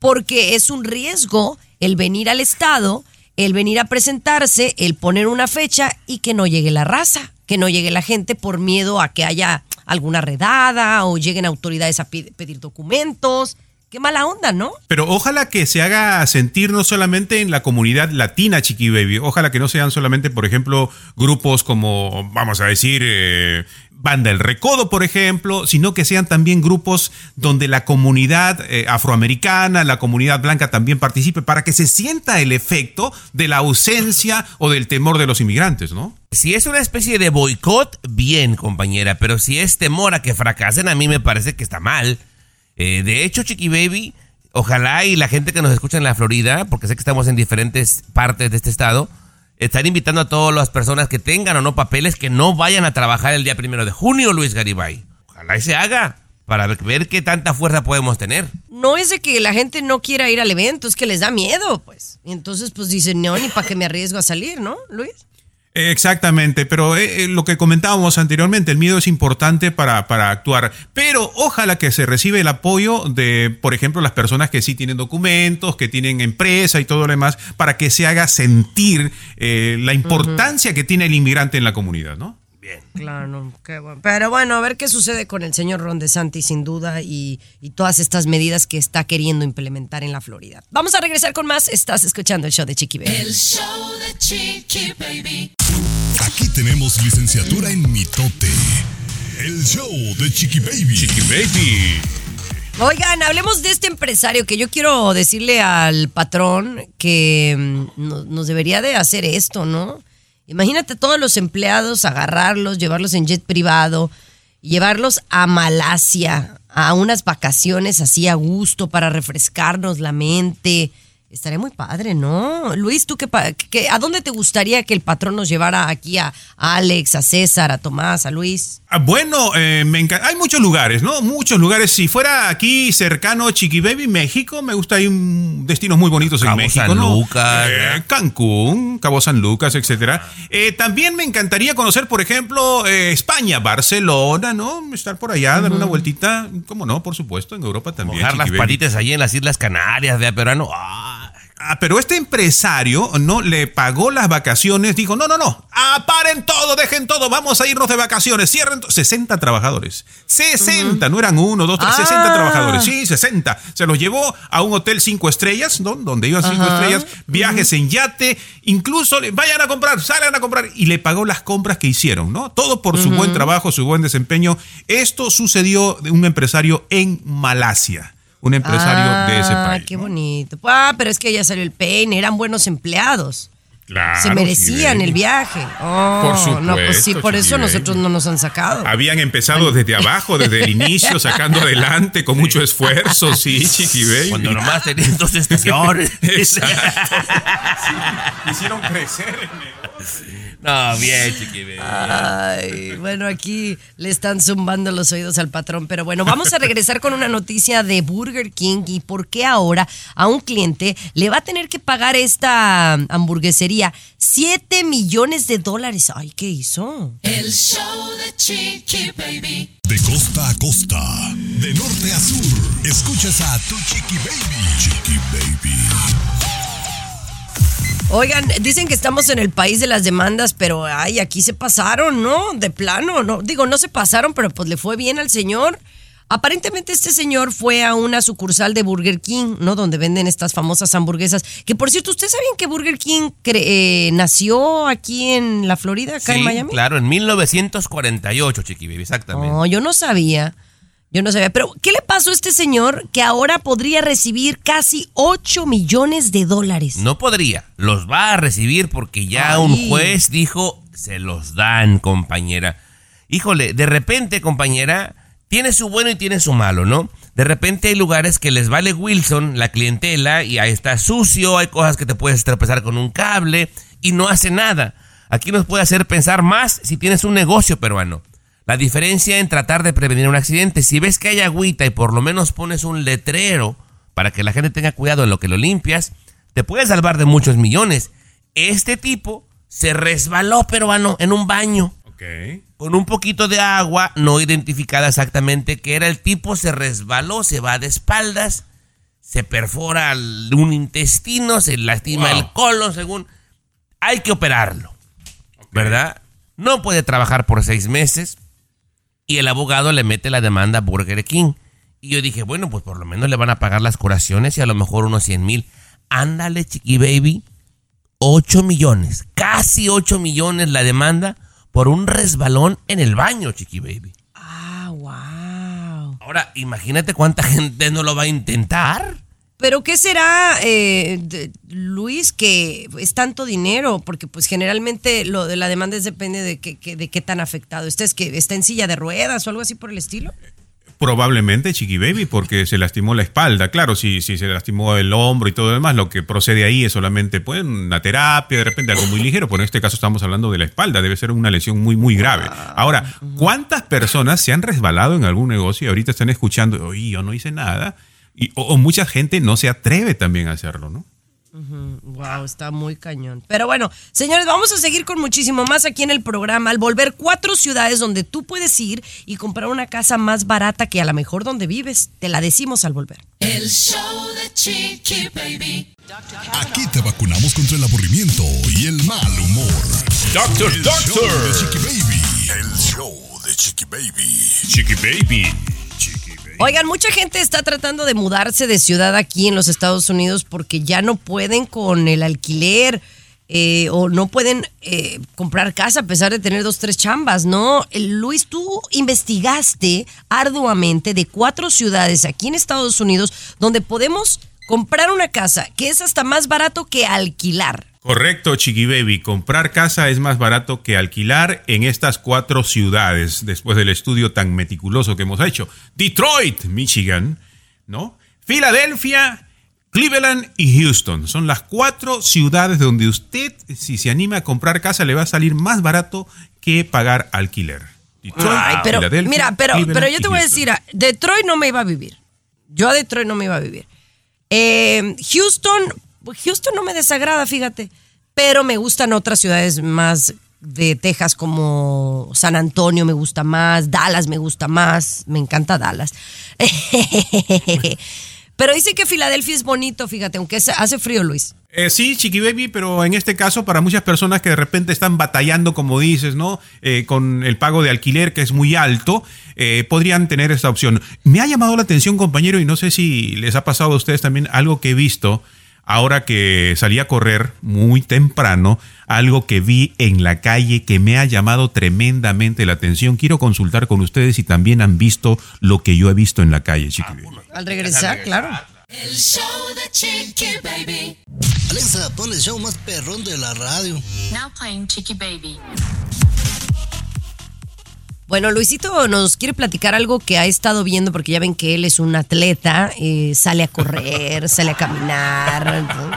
porque es un riesgo el venir al Estado, el venir a presentarse, el poner una fecha y que no llegue la raza, que no llegue la gente por miedo a que haya alguna redada o lleguen autoridades a pedir documentos. Qué mala onda, ¿no? Pero ojalá que se haga sentir no solamente en la comunidad latina, Chiqui Baby. Ojalá que no sean solamente, por ejemplo, grupos como, vamos a decir, eh, Banda El Recodo, por ejemplo, sino que sean también grupos donde la comunidad eh, afroamericana, la comunidad blanca también participe para que se sienta el efecto de la ausencia o del temor de los inmigrantes, ¿no? Si es una especie de boicot, bien, compañera, pero si es temor a que fracasen, a mí me parece que está mal. Eh, de hecho, Chiqui Baby, ojalá y la gente que nos escucha en la Florida, porque sé que estamos en diferentes partes de este estado, están invitando a todas las personas que tengan o no papeles que no vayan a trabajar el día primero de junio, Luis Garibay. Ojalá y se haga para ver, qué tanta fuerza podemos tener. No es de que la gente no quiera ir al evento, es que les da miedo, pues. Entonces, pues dicen, no, ni para que me arriesgo a salir, ¿no, Luis? Exactamente, pero eh, eh, lo que comentábamos anteriormente, el miedo es importante para, para actuar, pero ojalá que se reciba el apoyo de, por ejemplo, las personas que sí tienen documentos, que tienen empresa y todo lo demás, para que se haga sentir eh, la importancia que tiene el inmigrante en la comunidad, ¿no? Claro, qué bueno. Pero bueno, a ver qué sucede con el señor Ron DeSantis, sin duda, y, y todas estas medidas que está queriendo implementar en la Florida. Vamos a regresar con más. Estás escuchando el show de Chiqui Baby. El show de Chiqui Baby. Aquí tenemos licenciatura en mitote. El show de Chiqui Baby. Chiqui Baby. Oigan, hablemos de este empresario que yo quiero decirle al patrón que mm, no- nos debería de hacer esto, ¿no? Imagínate todos los empleados, agarrarlos, llevarlos en jet privado, llevarlos a Malasia, a unas vacaciones así a gusto para refrescarnos la mente. Estaría muy padre, ¿no? Luis, ¿tú qué, pa- qué- a dónde te gustaría que el patrón nos llevara aquí a, a Alex, a César, a Tomás, a Luis? Ah, Bueno, eh, me enca- hay muchos lugares, ¿no? Muchos lugares. Si fuera aquí cercano Chiqui Baby, México, me gusta. Hay un- destinos muy bonitos en Cabo México, San ¿no? Lucas, Eh, Cancún, Cabo San Lucas, etcétera. Eh, también me encantaría conocer, por ejemplo, eh, España, Barcelona, ¿no? Estar por allá, dar una vueltita. ¿Cómo no? Por supuesto, en Europa también. Mojar las patitas allí en las Islas Canarias de peruano. Ah, Ah, pero este empresario no le pagó las vacaciones, dijo, no, no, no, ah, paren todo, dejen todo, vamos a irnos de vacaciones, cierren to-". 60 trabajadores, 60, no eran uno, dos, tres, 60 Ah. trabajadores, sí, 60. Se los llevó a un hotel cinco estrellas, ¿no? donde iban cinco Ajá. estrellas, viajes en yate, incluso le- vayan a comprar, salgan a comprar, y le pagó las compras que hicieron, ¿no? Todo por su buen trabajo, su buen desempeño. Esto sucedió de un empresario en Malasia, un empresario de ese Ah, país. qué bonito. Ah, pero es que ya salió el peine, eran buenos empleados. Claro, Se merecían el viaje. Oh, Por no, pues sí, supuesto, por eso nosotros no nos han sacado. Habían empezado desde abajo, desde el inicio, *laughs* sacando adelante con mucho esfuerzo, sí, *laughs* Chiqui Baby. cuando nomás tenían dos estaciones. *laughs* Exacto. Sí, hicieron crecer no, bien, chiqui. bien. Ay, bueno, aquí le están zumbando los oídos al patrón, pero bueno, vamos a regresar con una noticia de Burger King y por qué ahora a un cliente le va a tener que pagar esta hamburguesería 7 millones de dólares. Ay, ¿qué hizo? El show de Chiqui Baby. De costa a costa, de norte a sur, escuchas a tu Chiqui Baby. Chiqui Baby. Oigan, dicen que estamos en el país de las demandas, pero ay, aquí se pasaron, ¿no? De plano, no, digo, no se pasaron, pero pues le fue bien al señor. Aparentemente este señor fue a una sucursal de Burger King, ¿no? Donde venden estas famosas hamburguesas. Que por cierto, ¿ustedes sabían que Burger King eh, nació aquí en la Florida, acá en Sí, Miami? claro, en 1948, chiqui baby, exactamente. No, yo no sabía. Yo no sabía. Pero, ¿qué le pasó a este señor que ahora podría recibir casi 8 millones de dólares? No podría, los va a recibir porque ya Ay. un juez dijo, se los dan, compañera. Híjole, de repente, compañera, tiene su bueno y tiene su malo, ¿no? De repente hay lugares que les vale Wilson, la clientela, y ahí está sucio, hay cosas que te puedes tropezar con un cable y no hace nada. Aquí nos puede hacer pensar más si tienes un negocio peruano. La diferencia en tratar de prevenir un accidente, si ves que hay agüita y por lo menos pones un letrero para que la gente tenga cuidado en lo que lo limpias, te puede salvar de muchos millones. Este tipo se resbaló peruano en un baño con un poquito de agua no identificada exactamente que era el tipo se resbaló, se va de espaldas, se perfora un intestino, se lastima Wow. el colon, según hay que operarlo, ¿verdad? No puede trabajar por seis meses y el abogado le mete la demanda a Burger King. Y yo dije, bueno, pues por lo menos le van a pagar las curaciones y a lo mejor unos 100 mil. Ándale, chiqui baby, 8 millones, casi 8 millones la demanda por un resbalón en el baño, chiqui baby. Ah, wow. Ahora, imagínate cuánta *laughs* gente no lo va a intentar. Pero ¿qué será, eh, de- Luis, que es tanto dinero? Porque pues generalmente lo de la demanda es depende de qué, qué- de qué tan afectado estés, que está en silla de ruedas o algo así por el estilo. Probablemente Chiqui Baby porque se lastimó la espalda. Claro, si, si se lastimó el hombro y todo lo demás, lo que procede ahí es solamente pues, una terapia, de repente algo muy ligero, pero en este caso estamos hablando de la espalda, debe ser una lesión muy, muy grave. Ahora, ¿cuántas personas se han resbalado en algún negocio y ahorita están escuchando, oye, yo no hice nada? Y, o, o mucha gente no se atreve también a hacerlo, ¿no? Wow, está muy cañón. Pero bueno, señores, vamos a seguir con muchísimo más aquí en el programa. Al volver cuatro ciudades donde tú puedes ir y comprar una casa más barata que a lo mejor donde vives. Te la decimos al volver. El show de Chiqui Baby. Aquí te vacunamos contra el aburrimiento y el mal humor. Doctor, el doctor. Show de Chiqui Baby. El show de Chiqui Baby. Chiqui Baby. *laughs* Oigan, mucha gente está tratando de mudarse de ciudad aquí en los Estados Unidos porque ya no pueden con el alquiler eh, o no pueden eh, comprar casa a pesar de tener dos, tres chambas, ¿no? Eh, Luis, tú investigaste arduamente de cuatro ciudades aquí en Estados Unidos donde podemos comprar una casa que es hasta más barato que alquilar. Correcto, Chiqui Baby. Comprar casa es más barato que alquilar en estas cuatro ciudades, después del estudio tan meticuloso que hemos hecho. Detroit, Michigan, ¿no? Filadelfia, Cleveland y Houston son las cuatro ciudades donde usted, si se anima a comprar casa, le va a salir más barato que pagar alquiler. Detroit, Ay, pero, Filadelfia, mira, pero, Cleveland pero yo te voy a decir, a- Detroit no me iba a vivir. Yo a Detroit no me iba a vivir. Eh, Houston, Houston no me desagrada, fíjate, pero me gustan otras ciudades más de Texas como San Antonio me gusta más, Dallas me gusta más, me encanta Dallas. *laughs* pero dice que Filadelfia es bonito, fíjate, aunque hace frío, Luis. Eh, sí, Chiqui Baby, pero en este caso para muchas personas que de repente están batallando, como dices, ¿no? Eh, con el pago de alquiler que es muy alto, eh, podrían tener esta opción. Me ha llamado la atención, compañero, y no sé si les ha pasado a ustedes también algo que he visto ahora que salí a correr muy temprano, algo que vi en la calle que me ha llamado tremendamente la atención. Quiero consultar con ustedes si también han visto lo que yo he visto en la calle, Chiqui Baby. Al regresar, claro. El show de Chiqui Baby. Alexa, pon el show más perrón de la radio. Now playing Chiqui Baby. Bueno, Luisito nos quiere platicar algo que ha estado viendo, porque ya ven que él es un atleta, eh, sale a correr, *laughs* sale a caminar. ¿no?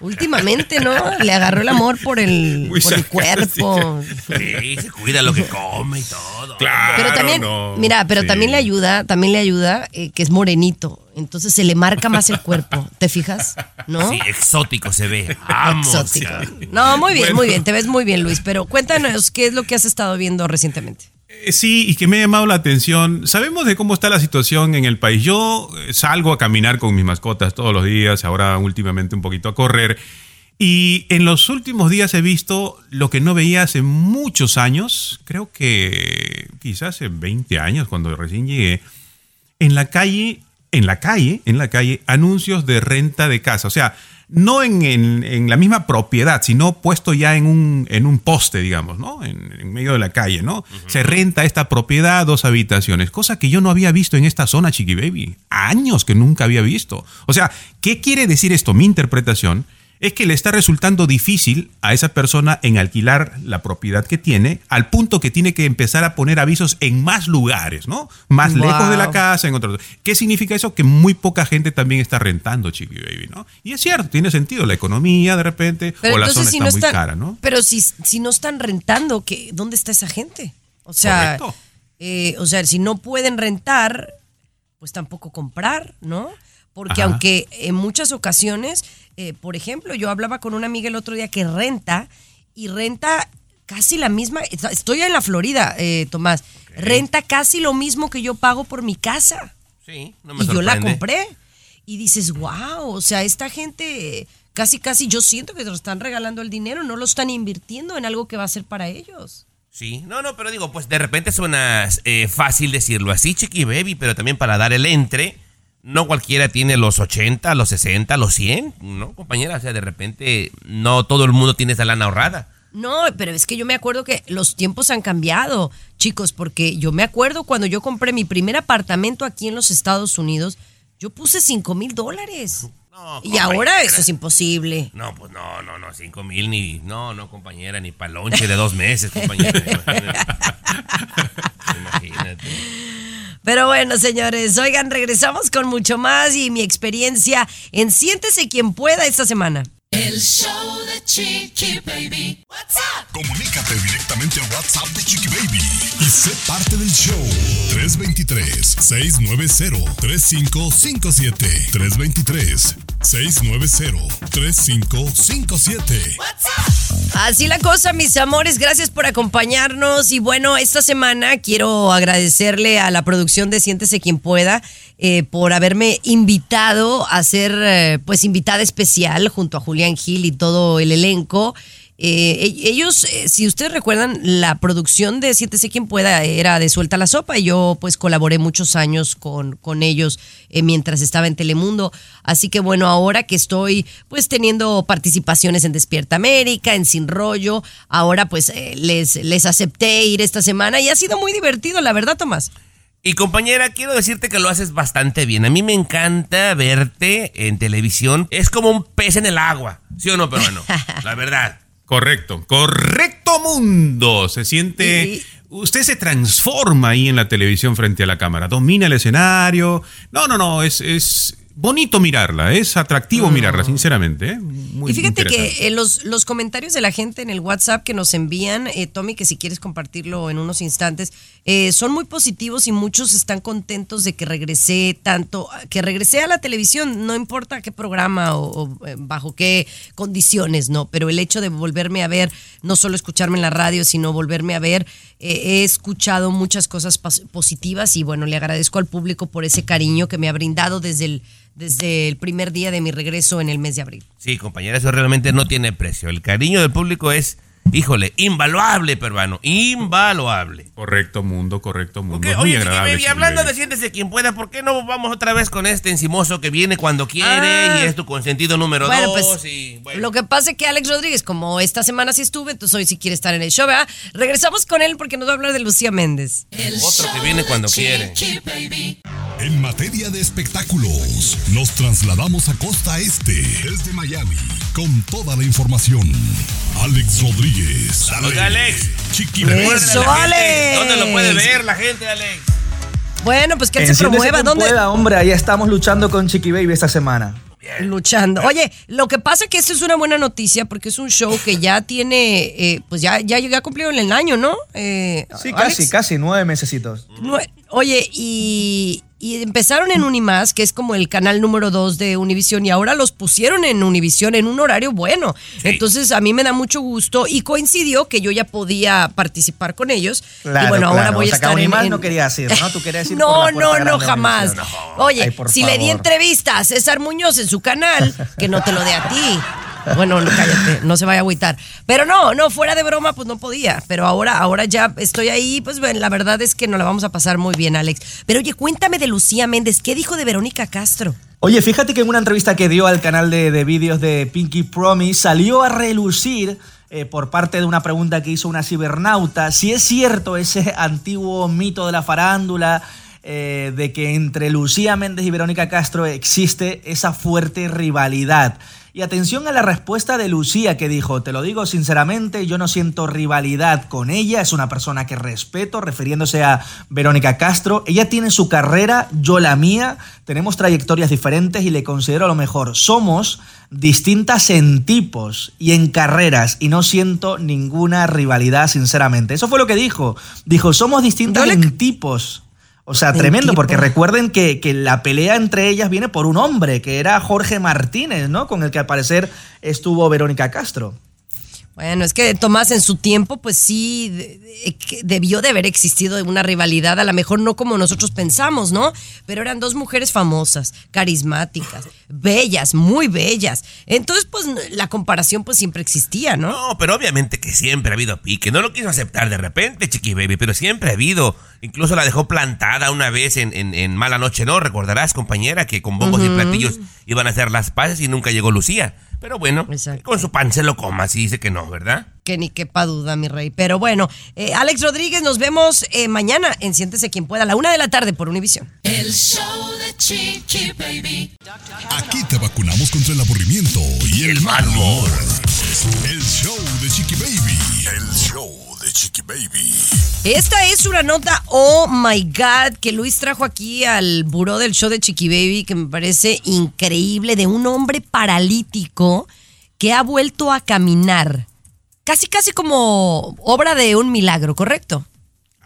Últimamente, ¿no? Le agarró el amor por el, por el cuerpo. Sí, se cuida lo que come y todo. Pero también, mira, pero también le ayuda, también le ayuda eh, que es morenito. Entonces se le marca más el cuerpo, ¿te fijas? ¿No? Sí, exótico se ve. Vamos. Exótico. No, muy bien, Bueno. muy bien, te ves muy bien, Luis. Pero cuéntanos qué es lo que has estado viendo recientemente. Eh, Sí, y que me ha llamado la atención. Sabemos de cómo está la situación en el país. Yo eh, salgo a caminar con mis mascotas todos los días, ahora últimamente un poquito a correr. Y en los últimos días he visto lo que no veía hace muchos años, creo que quizás hace 20 años cuando recién llegué, en la calle, en la calle, en la calle, anuncios de renta de casa. O sea, no en, en- en la misma propiedad, sino puesto ya en un, en un poste, digamos, ¿no? En, en medio de la calle, ¿no? Se renta esta propiedad, dos habitaciones, cosa que yo no había visto en esta zona, Chiqui Baby. Años que nunca había visto. O sea, ¿qué quiere decir esto? Mi interpretación es que le está resultando difícil a esa persona en alquilar la propiedad que tiene, al punto que tiene que empezar a poner avisos en más lugares, ¿no? Más Wow. lejos de la casa, en otros. ¿Qué significa eso? Que muy poca gente también está rentando Chiqui Baby, ¿no? Y es cierto, tiene sentido, la economía de repente, o la zona está muy cara, ¿no? Pero si, si no están rentando, ¿qué, ¿dónde está esa gente? O sea, eh, o sea, si no pueden rentar, pues tampoco comprar, ¿no? Porque Ajá. aunque en muchas ocasiones, eh, por ejemplo, yo hablaba con una amiga el otro día que renta y renta casi la misma, estoy en la Florida, eh, Tomás, renta casi lo mismo que yo pago por mi casa. Sí, no me y yo la compré. Y dices, wow, o sea, esta gente casi, casi, yo siento que te lo están regalando el dinero, no lo están invirtiendo en algo que va a ser para ellos. Sí, no, no, pero digo, pues de repente suena eh, fácil decirlo así, Chiqui Baby, pero también para dar el entre, no cualquiera tiene los 80, los 60, los 100, ¿no, compañera? O sea, de repente no todo el mundo tiene esa lana ahorrada. No, pero es que yo me acuerdo que los tiempos han cambiado, chicos, porque yo me acuerdo cuando yo compré mi primer apartamento aquí en los Estados Unidos, yo puse 5 mil dólares. y ahora eso es imposible. No, pues no, no, no, cinco mil ni, no, no, compañera, ni palonche de dos meses, compañera. *laughs* Imagínate. Pero bueno, señores, oigan, regresamos con mucho más y mi experiencia en Siéntese quien pueda esta semana. El show de Chiqui Baby. What's up? Comunícate directamente a WhatsApp de Chiqui Baby y sé parte del show. 323-690-3557. 323-690-3557. Así la cosa, mis amores, gracias por acompañarnos. Y bueno, esta semana quiero agradecerle a la producción de Siéntese quien pueda eh, por haberme invitado a ser eh, pues invitada especial junto a Julián Gil y todo el elenco. Eh, e- ellos, eh, si ustedes recuerdan, la producción de Siéntese quien pueda era de Suelta la Sopa y yo pues colaboré muchos años con, con ellos eh, mientras estaba en Telemundo. Así que bueno, ahora que estoy pues teniendo participaciones en Despierta América, en Sin Rollo, ahora pues eh, les, les acepté ir esta semana y ha sido muy divertido, la verdad, Tomás. Y compañera, quiero decirte que lo haces bastante bien. A mí me encanta verte en televisión. Es como un pez en el agua. ¿Sí o no, peruano? *laughs* La verdad. Correcto, correcto mundo. Se siente, usted se transforma ahí en la televisión frente a la cámara, domina el escenario. No, no, no, es, es bonito mirarla, es atractivo mirarla, sinceramente. ¿eh? Muy y fíjate que eh, los, los comentarios de la gente en el WhatsApp que nos envían, eh, Tommy, que si quieres compartirlo en unos instantes, eh, son muy positivos y muchos están contentos de que regresé tanto, que regresé a la televisión, no importa qué programa o, o, eh, bajo qué condiciones, ¿no? Pero el hecho de volverme a ver, no solo escucharme en la radio, sino volverme a ver, eh, he escuchado muchas cosas positivas y bueno, le agradezco al público por ese cariño que me ha brindado desde el, desde el primer día de mi regreso en el mes de abril. Sí, compañera, eso realmente no tiene precio. El cariño del público es, híjole, invaluable, peruano. Invaluable. Correcto mundo, correcto mundo. Ok, Muy oye, Chiqui agradable. Baby, Chiqui hablando Baby. de siéntese quien pueda, ¿por qué no vamos otra vez con este encimoso que viene cuando quiere Ah. y es tu consentido número Bueno, dos? pues y, lo que pasa es que Alex Rodríguez, como esta semana sí estuve, entonces hoy sí quiere estar en el show, ¿verdad? Regresamos con él porque nos va a hablar de Lucía Méndez. otro que viene cuando quiere. En materia de espectáculos, nos trasladamos a Costa Este, desde Miami, con toda la información. Alex Rodríguez. Saludos, Alex. Chiqui Eso, Alex. ¿Dónde lo puede ver la gente, Alex? Bueno, pues que él se promueva. ¿Dónde? pueda, hombre, ahí estamos luchando con Chiqui Baby esta semana. Luchando. Oye, lo que pasa es que esto es una buena noticia porque es un show que ya *laughs* tiene, eh, pues ya, ya, ya cumplió en el año, ¿no? Eh, Sí, Alex. casi, casi, nueve mesecitos. Nue- Oye, y, y empezaron en Unimás, que es como el canal número dos de Univisión, y ahora los pusieron en Univisión en un horario bueno. Entonces a mí me da mucho gusto y coincidió que yo ya podía participar con ellos. Claro, y bueno, ahora voy O a sea, estar Unimás en- no querías ir, ¿no? Tú querías ir *laughs* por No, la no, no, jamás. Oye, Ay, si le di entrevista a César Muñoz en su canal, que no te lo dé a ti. *laughs* Bueno, no, cállate, no se vaya a agüitar. Pero no, no, fuera de broma, pues no podía. Pero ahora, ahora ya estoy ahí, pues bueno, la verdad es que nos la vamos a pasar muy bien, Alex. Pero oye, cuéntame de Lucía Méndez, ¿qué dijo de Verónica Castro? Oye, fíjate que en una entrevista que dio al canal de, de vídeos de Pinky Promise salió a relucir eh, por parte de una pregunta que hizo una cibernauta si es cierto ese antiguo mito de la farándula eh, de que entre Lucía Méndez y Verónica Castro existe esa fuerte rivalidad. Y atención a la respuesta de Lucía que dijo, te lo digo sinceramente, yo no siento rivalidad con ella, es una persona que respeto, refiriéndose a Verónica Castro. Ella tiene su carrera, yo la mía, tenemos trayectorias diferentes y le considero a lo mejor. Somos distintas en tipos y en carreras y no siento ninguna rivalidad, sinceramente. Eso fue lo que dijo. Dijo, somos distintas en tipos. O sea, En tremendo, porque recuerden que, que la pelea entre ellas viene por un hombre, que era Jorge Martínez, ¿no? Con el que al parecer estuvo Verónica Castro. Bueno, es que Tomás en su tiempo, pues sí, de- de- que debió de haber existido una rivalidad, a lo mejor no como nosotros pensamos, ¿no? Pero eran dos mujeres famosas, carismáticas, bellas, muy bellas. Entonces, pues la comparación pues siempre existía, ¿no? No, pero obviamente que siempre ha habido pique. No lo quiso aceptar de repente, Chiqui Baby, pero siempre ha habido. Incluso la dejó plantada una vez en, en- en Mala Noche, ¿no? Recordarás, compañera, que con bombos y platillos iban a hacer las paces y nunca llegó Lucía. Pero bueno, con su pan se lo coma, si dice que no, ¿verdad? Que ni quepa duda, mi rey. Pero bueno, eh, Alex Rodríguez, nos vemos eh, mañana en Siéntese Quien Pueda, a la una de la tarde por Univisión. El show de Chiqui Baby. Aquí te vacunamos contra el aburrimiento y el mal humor. El show de Chiqui Baby. El show Chiqui Baby. Esta es una nota, oh my God, que Luis trajo aquí al buró del show de Chiqui Baby, que me parece increíble, de un hombre paralítico que ha vuelto a caminar. Casi, casi como obra de un milagro, ¿correcto?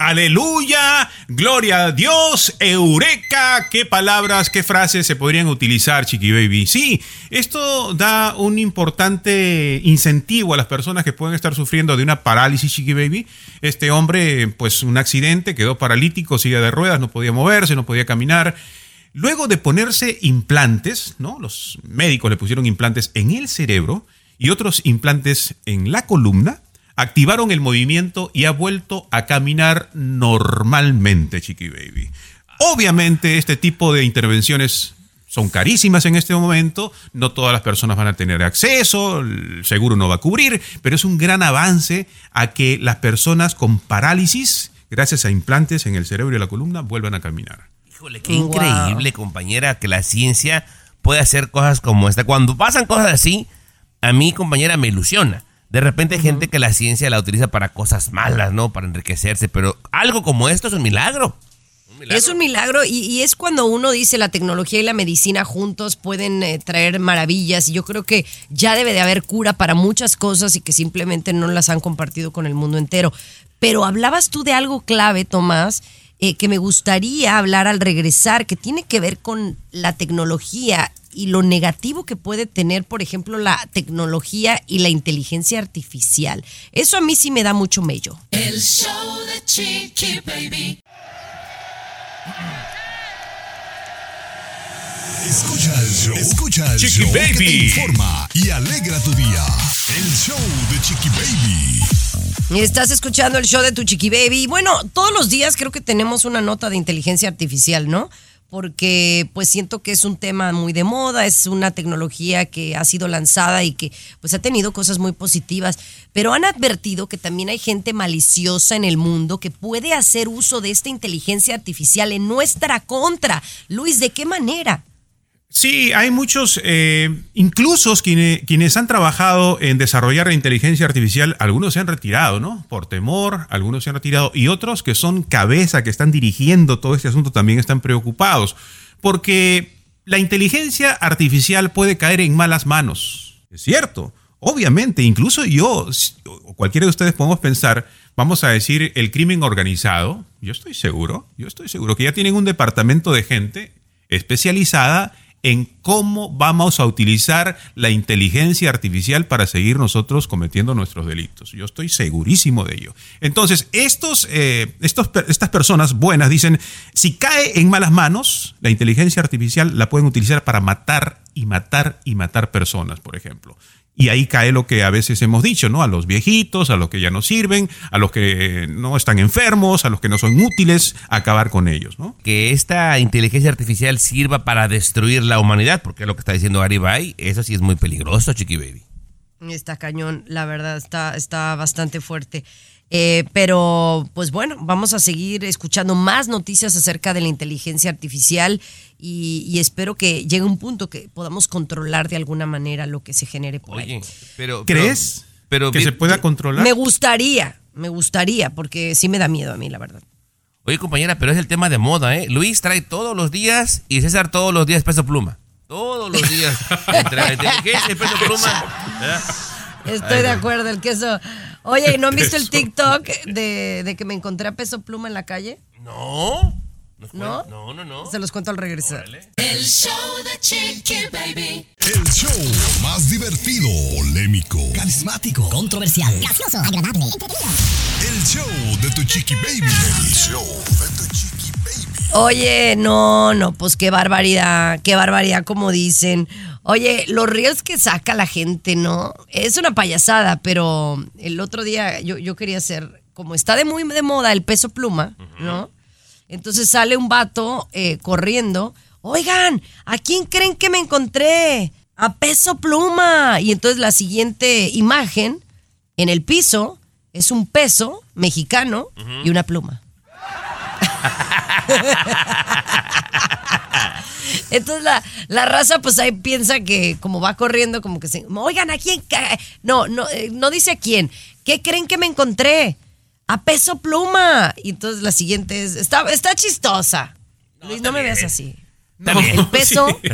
Aleluya, gloria a Dios, eureka, qué palabras, qué frases se podrían utilizar, Chiqui Baby. Sí, esto da un importante incentivo a las personas que pueden estar sufriendo de una parálisis, Chiqui Baby. Este hombre, pues un accidente, quedó paralítico, silla de ruedas, no podía moverse, no podía caminar. Luego de ponerse implantes, ¿no? Los médicos le pusieron implantes en el cerebro y otros implantes en la columna activaron el movimiento y ha vuelto a caminar normalmente, Chiqui Baby. Obviamente este tipo de intervenciones son carísimas en este momento, no todas las personas van a tener acceso, el seguro no va a cubrir, pero es un gran avance a que las personas con parálisis, gracias a implantes en el cerebro y la columna, vuelvan a caminar. Híjole, qué increíble, compañera, que la ciencia puede hacer cosas como esta. Cuando pasan cosas así, a mí, compañera, me ilusiona. De repente hay gente que la ciencia la utiliza para cosas malas, ¿no? Para enriquecerse, pero algo como esto es un milagro. Es un milagro y, y es cuando uno dice la tecnología y la medicina juntos pueden eh, traer maravillas y yo creo que ya debe de haber cura para muchas cosas y que simplemente no las han compartido con el mundo entero. Pero hablabas tú de algo clave, Tomás, eh, que me gustaría hablar al regresar, que tiene que ver con la tecnología y lo negativo que puede tener, por ejemplo, la tecnología y la inteligencia artificial. Eso a mí sí me da mucho mello. El show de Chiqui Baby. Escucha el show. Escucha el Chiqui show que te Baby. informa y alegra tu día. El show de Chiqui Baby. Estás escuchando el show de tu chiqui baby. Y bueno, todos los días creo que tenemos una nota de inteligencia artificial, ¿no? Porque pues siento que es un tema muy de moda, es una tecnología que ha sido lanzada y que pues ha tenido cosas muy positivas, pero han advertido que también hay gente maliciosa en el mundo que puede hacer uso de esta inteligencia artificial en nuestra contra. Luis, ¿de qué manera? Sí, hay muchos, eh, incluso quienes, quienes han trabajado en desarrollar la inteligencia artificial, algunos se han retirado, ¿no? Por temor, algunos se han retirado y otros que son cabeza, que están dirigiendo todo este asunto, también están preocupados, porque la inteligencia artificial puede caer en malas manos. Es cierto, obviamente, incluso yo, o cualquiera de ustedes podemos pensar, vamos a decir, el crimen organizado, yo estoy seguro, yo estoy seguro que ya tienen un departamento de gente especializada en cómo vamos a utilizar la inteligencia artificial para seguir nosotros cometiendo nuestros delitos. Yo estoy segurísimo de ello. Entonces, estos, eh, estos, estas personas buenas dicen, si cae en malas manos, la inteligencia artificial la pueden utilizar para matar y matar y matar personas, por ejemplo. Y ahí cae lo que a veces hemos dicho, ¿no? A los viejitos, a los que ya no sirven, a los que no están enfermos, a los que no son útiles, acabar con ellos, ¿no? Que esta inteligencia artificial sirva para destruir la humanidad, porque es lo que está diciendo Gary Bay, eso sí es muy peligroso, Chiqui Baby. Está cañón, la verdad, está, está bastante fuerte. Eh, pero, pues bueno, vamos a seguir escuchando más noticias acerca de la inteligencia artificial y, y espero que llegue un punto que podamos controlar de alguna manera lo que se genere por ahí. Oye, pero... ¿Crees pero, que se pueda controlar? Me gustaría, me gustaría, porque sí me da miedo a mí, la verdad. Oye, compañera, pero es el tema de moda, ¿eh? Luis trae todos los días y César todos los días peso pluma. Todos los días. *laughs* Entre la inteligencia y peso pluma. ¿verdad? Estoy Ay, de acuerdo, el queso. Oye, ¿no han visto el. TikTok de, de que me encontré a peso pluma en la calle? No. ¿No? No, no, no. Se los cuento al regresar. El show de Chiqui Baby. El show más divertido, polémico, Carismático, controversial, gracioso, agradable, entretenido. el show de tu chiqui baby. El show de tu chiqui baby. Oye, no, no, pues qué barbaridad, qué barbaridad como dicen. Oye, los ríos que saca la gente, ¿no? Es una payasada, pero el otro día yo, yo quería hacer, como está de muy de moda el peso pluma, ¿no? Entonces sale un vato eh, corriendo. Oigan, ¿a quién creen que me encontré? A peso pluma. Y entonces la siguiente imagen en el piso es un peso mexicano y una pluma. *laughs* *laughs* Entonces la, la raza pues ahí piensa que como va corriendo como que se... Oigan, ¿a quién? ca-?" No, no, eh, no dice a quién. ¿Qué creen que me encontré? A peso pluma. Y entonces la siguiente es... Está, está chistosa. Luis, no me veas así. No, el peso, *laughs* sí.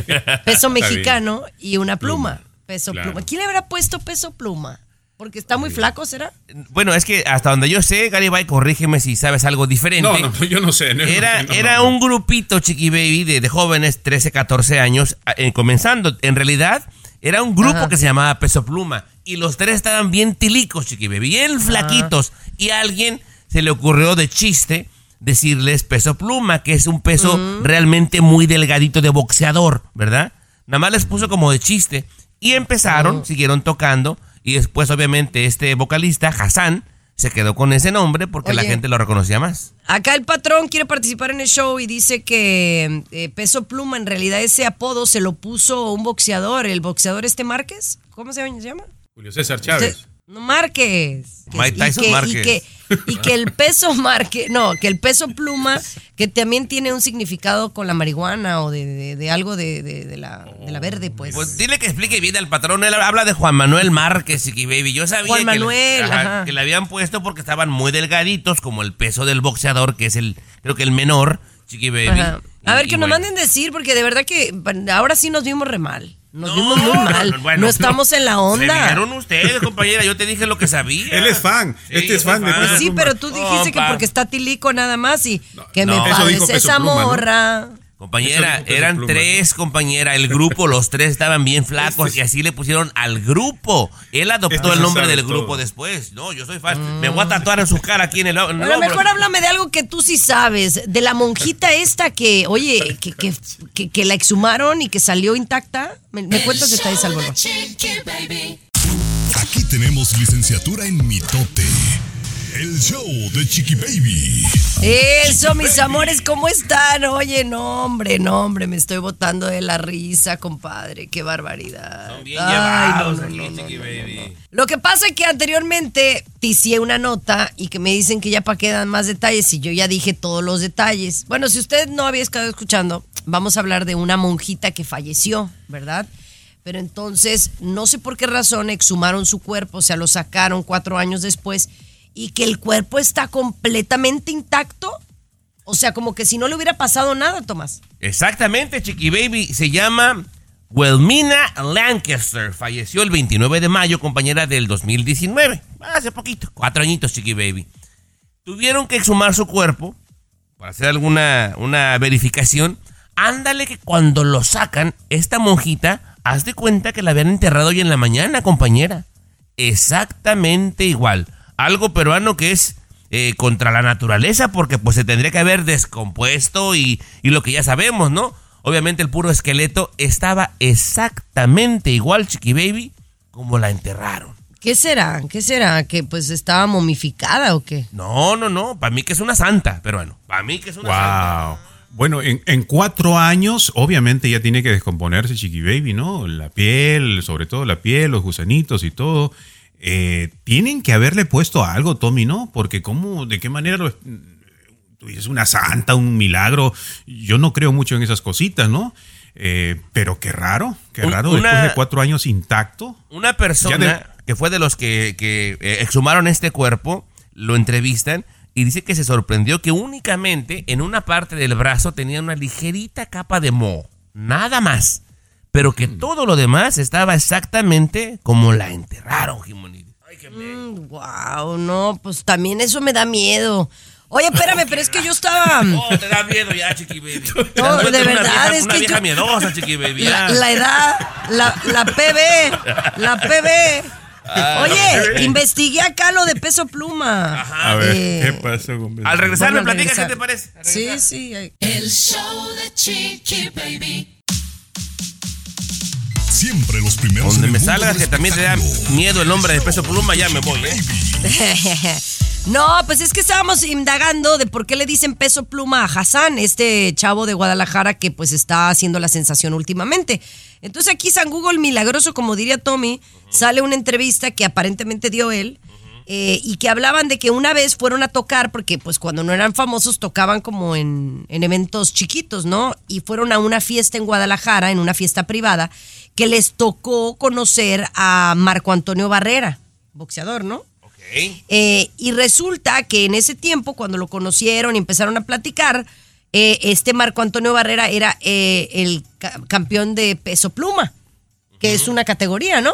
peso mexicano y una pluma. Peso Claro. pluma. ¿Quién le habrá puesto peso pluma? Porque está muy flaco, ¿será? Bueno, es que hasta donde yo sé, Gary Bay, corrígeme si sabes algo diferente. No, no, yo no sé. no, Era, no, no, era no. un grupito, Chiqui Baby, de, de jóvenes, 13, 14 años, eh, comenzando. En realidad, era un grupo Ajá. que se llamaba Peso Pluma. Y los tres estaban bien tilicos, Chiqui Baby, bien flaquitos. Y a alguien se le ocurrió de chiste decirles Peso Pluma, que es un peso realmente muy delgadito de boxeador, ¿verdad? Nada más les puso como de chiste. Y empezaron, siguieron tocando. Y después, obviamente, este vocalista, Hassan, se quedó con ese nombre porque la gente lo reconocía más. Acá el patrón quiere participar en el show y dice que eh, Peso Pluma, en realidad ese apodo se lo puso un boxeador, el boxeador este Márquez. ¿Cómo se llama? Julio César Chávez. Usted- no, Márquez. Mike Y Tyson que- Márquez. Y que, y que el peso Márquez, no, que el peso pluma, que también tiene un significado con la marihuana o de, de- de algo de, de- la, de la verde, pues. Pues dile que explique bien al patrón. Él habla de Juan Manuel Márquez, Chiqui Baby. Yo sabía Juan que, Manuel, le, ajá, ajá. que le habían puesto porque estaban muy delgaditos, como el peso del boxeador, que es el, creo que el menor, Chiqui Baby. Ajá. A Y- ver, y que nos bueno. manden decir, porque de verdad que ahora sí nos vimos re mal. Nos vimos muy mal. No, Bueno, estamos en la Se onda. vieron ustedes, *laughs* compañera. Yo te dije lo que sabía. Él es fan. Este es soy fan de Pues sí, pero tú dijiste que porque está Tilico nada más y que me no. Parece esa Pluma, ¿no? morra. Compañera, eran Pluma. tres, compañera. El grupo, los tres estaban bien *laughs* flacos y así le pusieron al grupo. Él adoptó el nombre del grupo todo. después. No, yo soy fan. Me voy a tatuar en su cara aquí en el, en el Bueno, hombro. mejor háblame de algo que tú sí sabes. De la monjita esta que, oye, que, que, que, que la exhumaron y que salió intacta. ¿Me, me cuentas detalles, Álvaro? Aquí tenemos licenciatura en mitote. El show de Chiqui Baby. Eso, mis amores, ¿cómo están? Oye, no, hombre, no, hombre, me estoy botando de la risa, compadre. Qué barbaridad. Son bien Ay, llevados no, no, aquí, no, no, Chiqui no, Baby. Lo que pasa es que anteriormente ticié una nota y que me dicen que ya para qué dan más detalles y yo ya dije todos los detalles. Bueno, si usted no había estado escuchando, vamos a hablar de una monjita que falleció, ¿verdad? Pero entonces, no sé por qué razón exhumaron su cuerpo, o sea, lo sacaron cuatro años después y que el cuerpo está completamente intacto. O sea, como que si no le hubiera pasado nada, Tomás. Exactamente, Chiqui Baby. Se llama Wilmina Lancaster. Falleció el 29 de mayo, compañera del 2019. Hace poquito, cuatro añitos, Chiqui Baby. Tuvieron que exhumar su cuerpo para hacer alguna una verificación. Ándale que cuando lo sacan, esta monjita, haz de cuenta que la habían enterrado hoy en la mañana, compañera. Exactamente igual. Algo peruano que es eh, contra la naturaleza porque pues se tendría que haber descompuesto y, y lo que ya sabemos, ¿no? Obviamente el puro esqueleto estaba exactamente igual, Chiqui Baby, como la enterraron. ¿Qué será? ¿Qué será? ¿Que pues estaba momificada o qué? No, no, no, para mí que es una santa, pero bueno, para mí que es una santa. Wow. Bueno, en, en cuatro años, obviamente ya tiene que descomponerse Chiqui Baby, ¿no? La piel, sobre todo la piel, los gusanitos y todo. Eh, tienen que haberle puesto algo, Tommy, ¿no? Porque cómo, de qué manera lo, tú dices una santa, un milagro. Yo no creo mucho en esas cositas, ¿no? Eh, pero qué raro, qué raro, una- después de cuatro años intacto. Una persona de- que fue de los que, que, eh, exhumaron este cuerpo, lo entrevistan y dice que se sorprendió que únicamente en una parte del brazo tenía una ligerita capa de moho, nada más, pero que todo lo demás estaba exactamente como la enterraron, Jimonito. wow, no, pues también eso me da miedo. Oye, espérame, pero es que yo estaba... *laughs* Oh, te da miedo ya, Chiqui Baby. *laughs* No, de verdad, vieja- es una que vieja yo- miedosa, Chiqui Baby. ya. La, la edad, la, la PB, la PB. Ah, Oye, investigué acá lo de peso pluma. A ver, Eh, ¿qué pasó con Al regresar me platicas qué te parece. Sí, sí. El show de Chiqui Baby. Siempre los primeros Donde me salgas que también te da miedo el nombre de peso pluma, ya me voy, ¿eh? *laughs* No, pues es que estábamos indagando de por qué le dicen peso pluma a Hassan, este chavo de Guadalajara que pues está haciendo la sensación últimamente. Entonces aquí San Google milagroso, como diría Tommy, sale una entrevista que aparentemente dio él eh, y que hablaban de que una vez fueron a tocar, porque pues cuando no eran famosos tocaban como en, en eventos chiquitos, ¿no? Y fueron a una fiesta en Guadalajara, en una fiesta privada, que les tocó conocer a Marco Antonio Barrera, boxeador, ¿no? Eh, y resulta que en ese tiempo, cuando lo conocieron y empezaron a platicar, eh, este Marco Antonio Barrera era eh, el ca- campeón de peso pluma, que es una categoría, ¿no?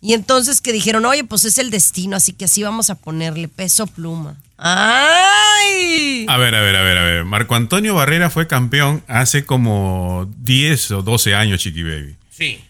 Y entonces que dijeron, oye, pues es el destino, así que así vamos a ponerle peso pluma. ¡Ay! A ver, a ver, a ver, a ver. Marco Antonio Barrera fue campeón hace como 10 o 12 años, Chiqui Baby. Sí.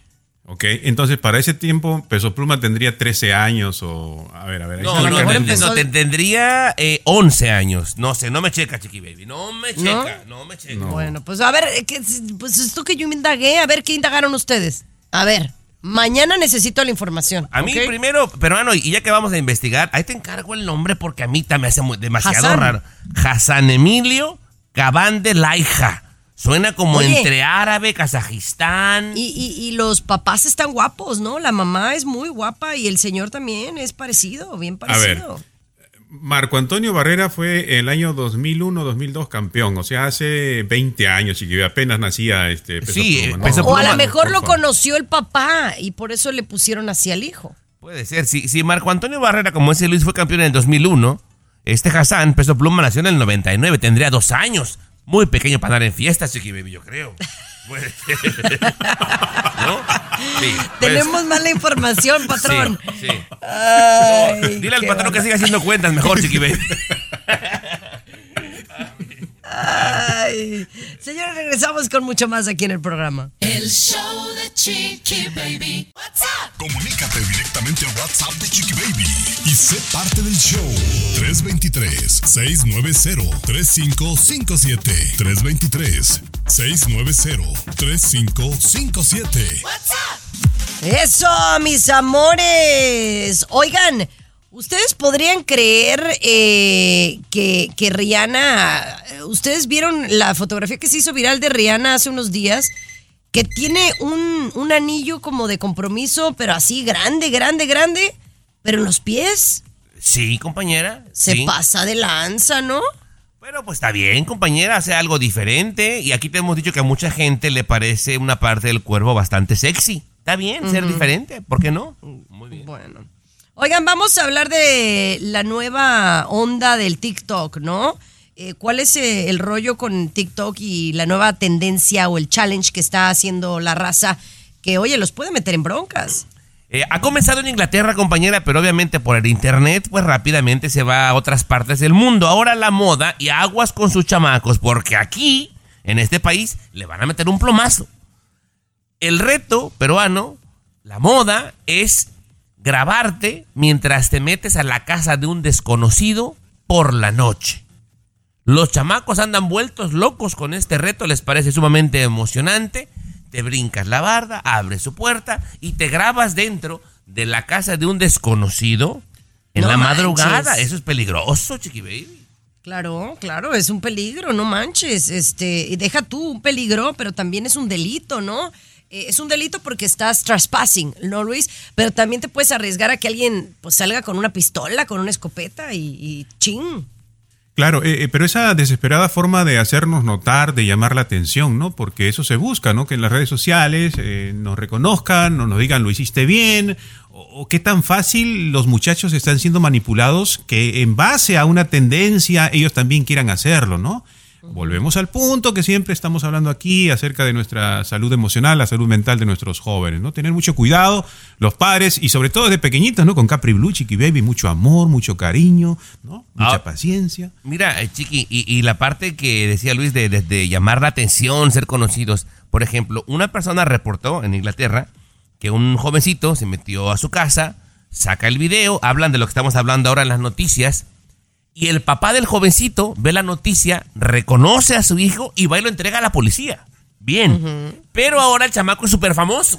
Ok, entonces para ese tiempo Peso Pluma tendría 13 años o... A ver, a ver. No, no, no, ten- tendría eh, 11 años. No sé, no me checa, Chiqui Baby. No me checa, no, me checa. Bueno, pues a ver, eh, ¿qué- pues esto que yo me indagué, a ver qué indagaron ustedes. A ver, mañana necesito la información. A mí ¿ok? primero, peruano, y ya que vamos a investigar, ahí te encargo el nombre porque a mí también me hace muy- demasiado Hassan. raro. Hassan Emilio Cabán de Laija. Suena como Oye. entre árabe, Kazajistán. Y, y- y los papás están guapos, ¿no? La mamá es muy guapa y el señor también es parecido, bien A ver. parecido. Marco Antonio Barrera fue el año 2001-2002 campeón, o sea, hace 20 años, Chiqui Baby. Apenas nacía este Peso Sí, Pluma, ¿no? Peso O a lo mejor lo conoció el papá y por eso le pusieron así al hijo. Puede ser. Si, si Marco Antonio Barrera, como ese Luis, fue campeón en el 2001, este Hassan, peso pluma, nació en el 99, tendría dos años. Muy pequeño para andar en fiestas, Chiqui Baby, yo creo. *laughs* ¿No? Sí, pues, Tenemos mala información, patrón. Sí, sí. Ay, Dile al patrón que siga haciendo cuentas mejor, Chiqui Baby. Ay. Señores, regresamos con mucho más aquí en el programa. El show de Chiqui Baby. What's up? Comunícate directamente a WhatsApp de Chiqui Baby y sé parte del show. 323-690-3557. 323-690-3557. Eso, mis amores. Oigan, ¿ustedes podrían creer eh, que, que Rihanna, ustedes vieron la fotografía que se hizo viral de Rihanna hace unos días? Que tiene un, un anillo como de compromiso, pero así grande, grande, grande, pero en los pies Sí, compañera. se sí. pasa de lanza, ¿no? Pero pues está bien, compañera, hace algo diferente. Y aquí te hemos dicho que a mucha gente le parece una parte del cuerpo bastante sexy. Está bien ser diferente, ¿por qué no? Bueno. Oigan, vamos a hablar de la nueva onda del TikTok, ¿no? Eh, ¿Cuál es eh, el rollo con TikTok y la nueva tendencia o el challenge que está haciendo la raza que, oye, los puede meter en broncas? Eh, ha comenzado en Inglaterra, compañera, pero obviamente por el internet, pues rápidamente se va a otras partes del mundo. Ahora la moda y aguas con sus chamacos, porque aquí, en este país, le van a meter un plomazo. El reto peruano, la moda, es grabarte mientras te metes a la casa de un desconocido por la noche. Los chamacos andan vueltos locos con este reto, les parece sumamente emocionante. Te brincas la barda, abres su puerta y te grabas dentro de la casa de un desconocido en No la madrugada. Eso es peligroso, chiqui baby. Claro, claro, es un peligro, no manches. Este, y deja tú un peligro, pero también es un delito, ¿no? Eh, es un delito porque estás trespassing, ¿no, Luis? Pero también te puedes arriesgar a que alguien pues salga con una pistola, con una escopeta y, ching. Claro, eh, eh, pero esa desesperada forma de hacernos notar, de llamar la atención, ¿no? Porque eso se busca, ¿no? Que en las redes sociales nos reconozcan, o nos digan lo hiciste bien, o, o qué tan fácil los muchachos están siendo manipulados que en base a una tendencia ellos también quieran hacerlo, ¿no? Volvemos al punto que siempre estamos hablando aquí acerca de nuestra salud emocional, la salud mental de nuestros jóvenes, ¿no? Tener mucho cuidado, los padres, y sobre todo desde pequeñitos, ¿no? Con Capri Blue, Chiqui Baby, mucho amor, mucho cariño, ¿no? Mucha Ah. paciencia. Mira, eh, Chiqui, y, y la parte que decía Luis de, de- de llamar la atención, ser conocidos. Por ejemplo, una persona reportó en Inglaterra que un jovencito se metió a su casa, saca el video, hablan de lo que estamos hablando ahora en las noticias, y el papá del jovencito ve la noticia, reconoce a su hijo y va y lo entrega a la policía. Bien. Pero ahora el chamaco es súper famoso.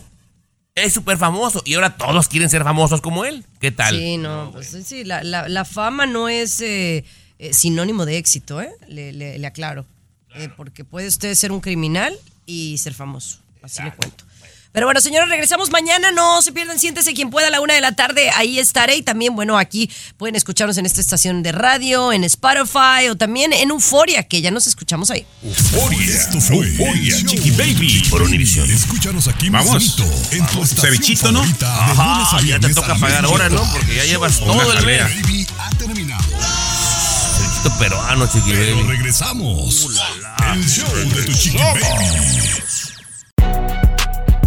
Es súper famoso. Y ahora todos quieren ser famosos como él. ¿Qué tal? Sí, no, pues sí, la, la- la fama no es eh, eh, sinónimo de éxito, ¿eh? Le, le- le aclaro. Eh, porque puede usted ser un criminal y ser famoso. Así le cuento. Pero bueno, señores, regresamos mañana. No se pierdan, siéntese quien pueda a la una de la tarde. Ahí estaré. Y también, bueno, aquí pueden escucharnos en esta estación de radio, en Spotify o también en Euforia, que ya nos escuchamos ahí. Euforia. Esto fue Euforia, Chiqui Baby. Por Univision. Escúchanos aquí Vamos. en tu Cevichito, ¿no? Ajá, ya te toca pagar ahora, ¿no? Porque ya llevas todo el ha terminado. Cevichito peruano, chiqui Pero baby. regresamos. El show de tu Chiqui Baby.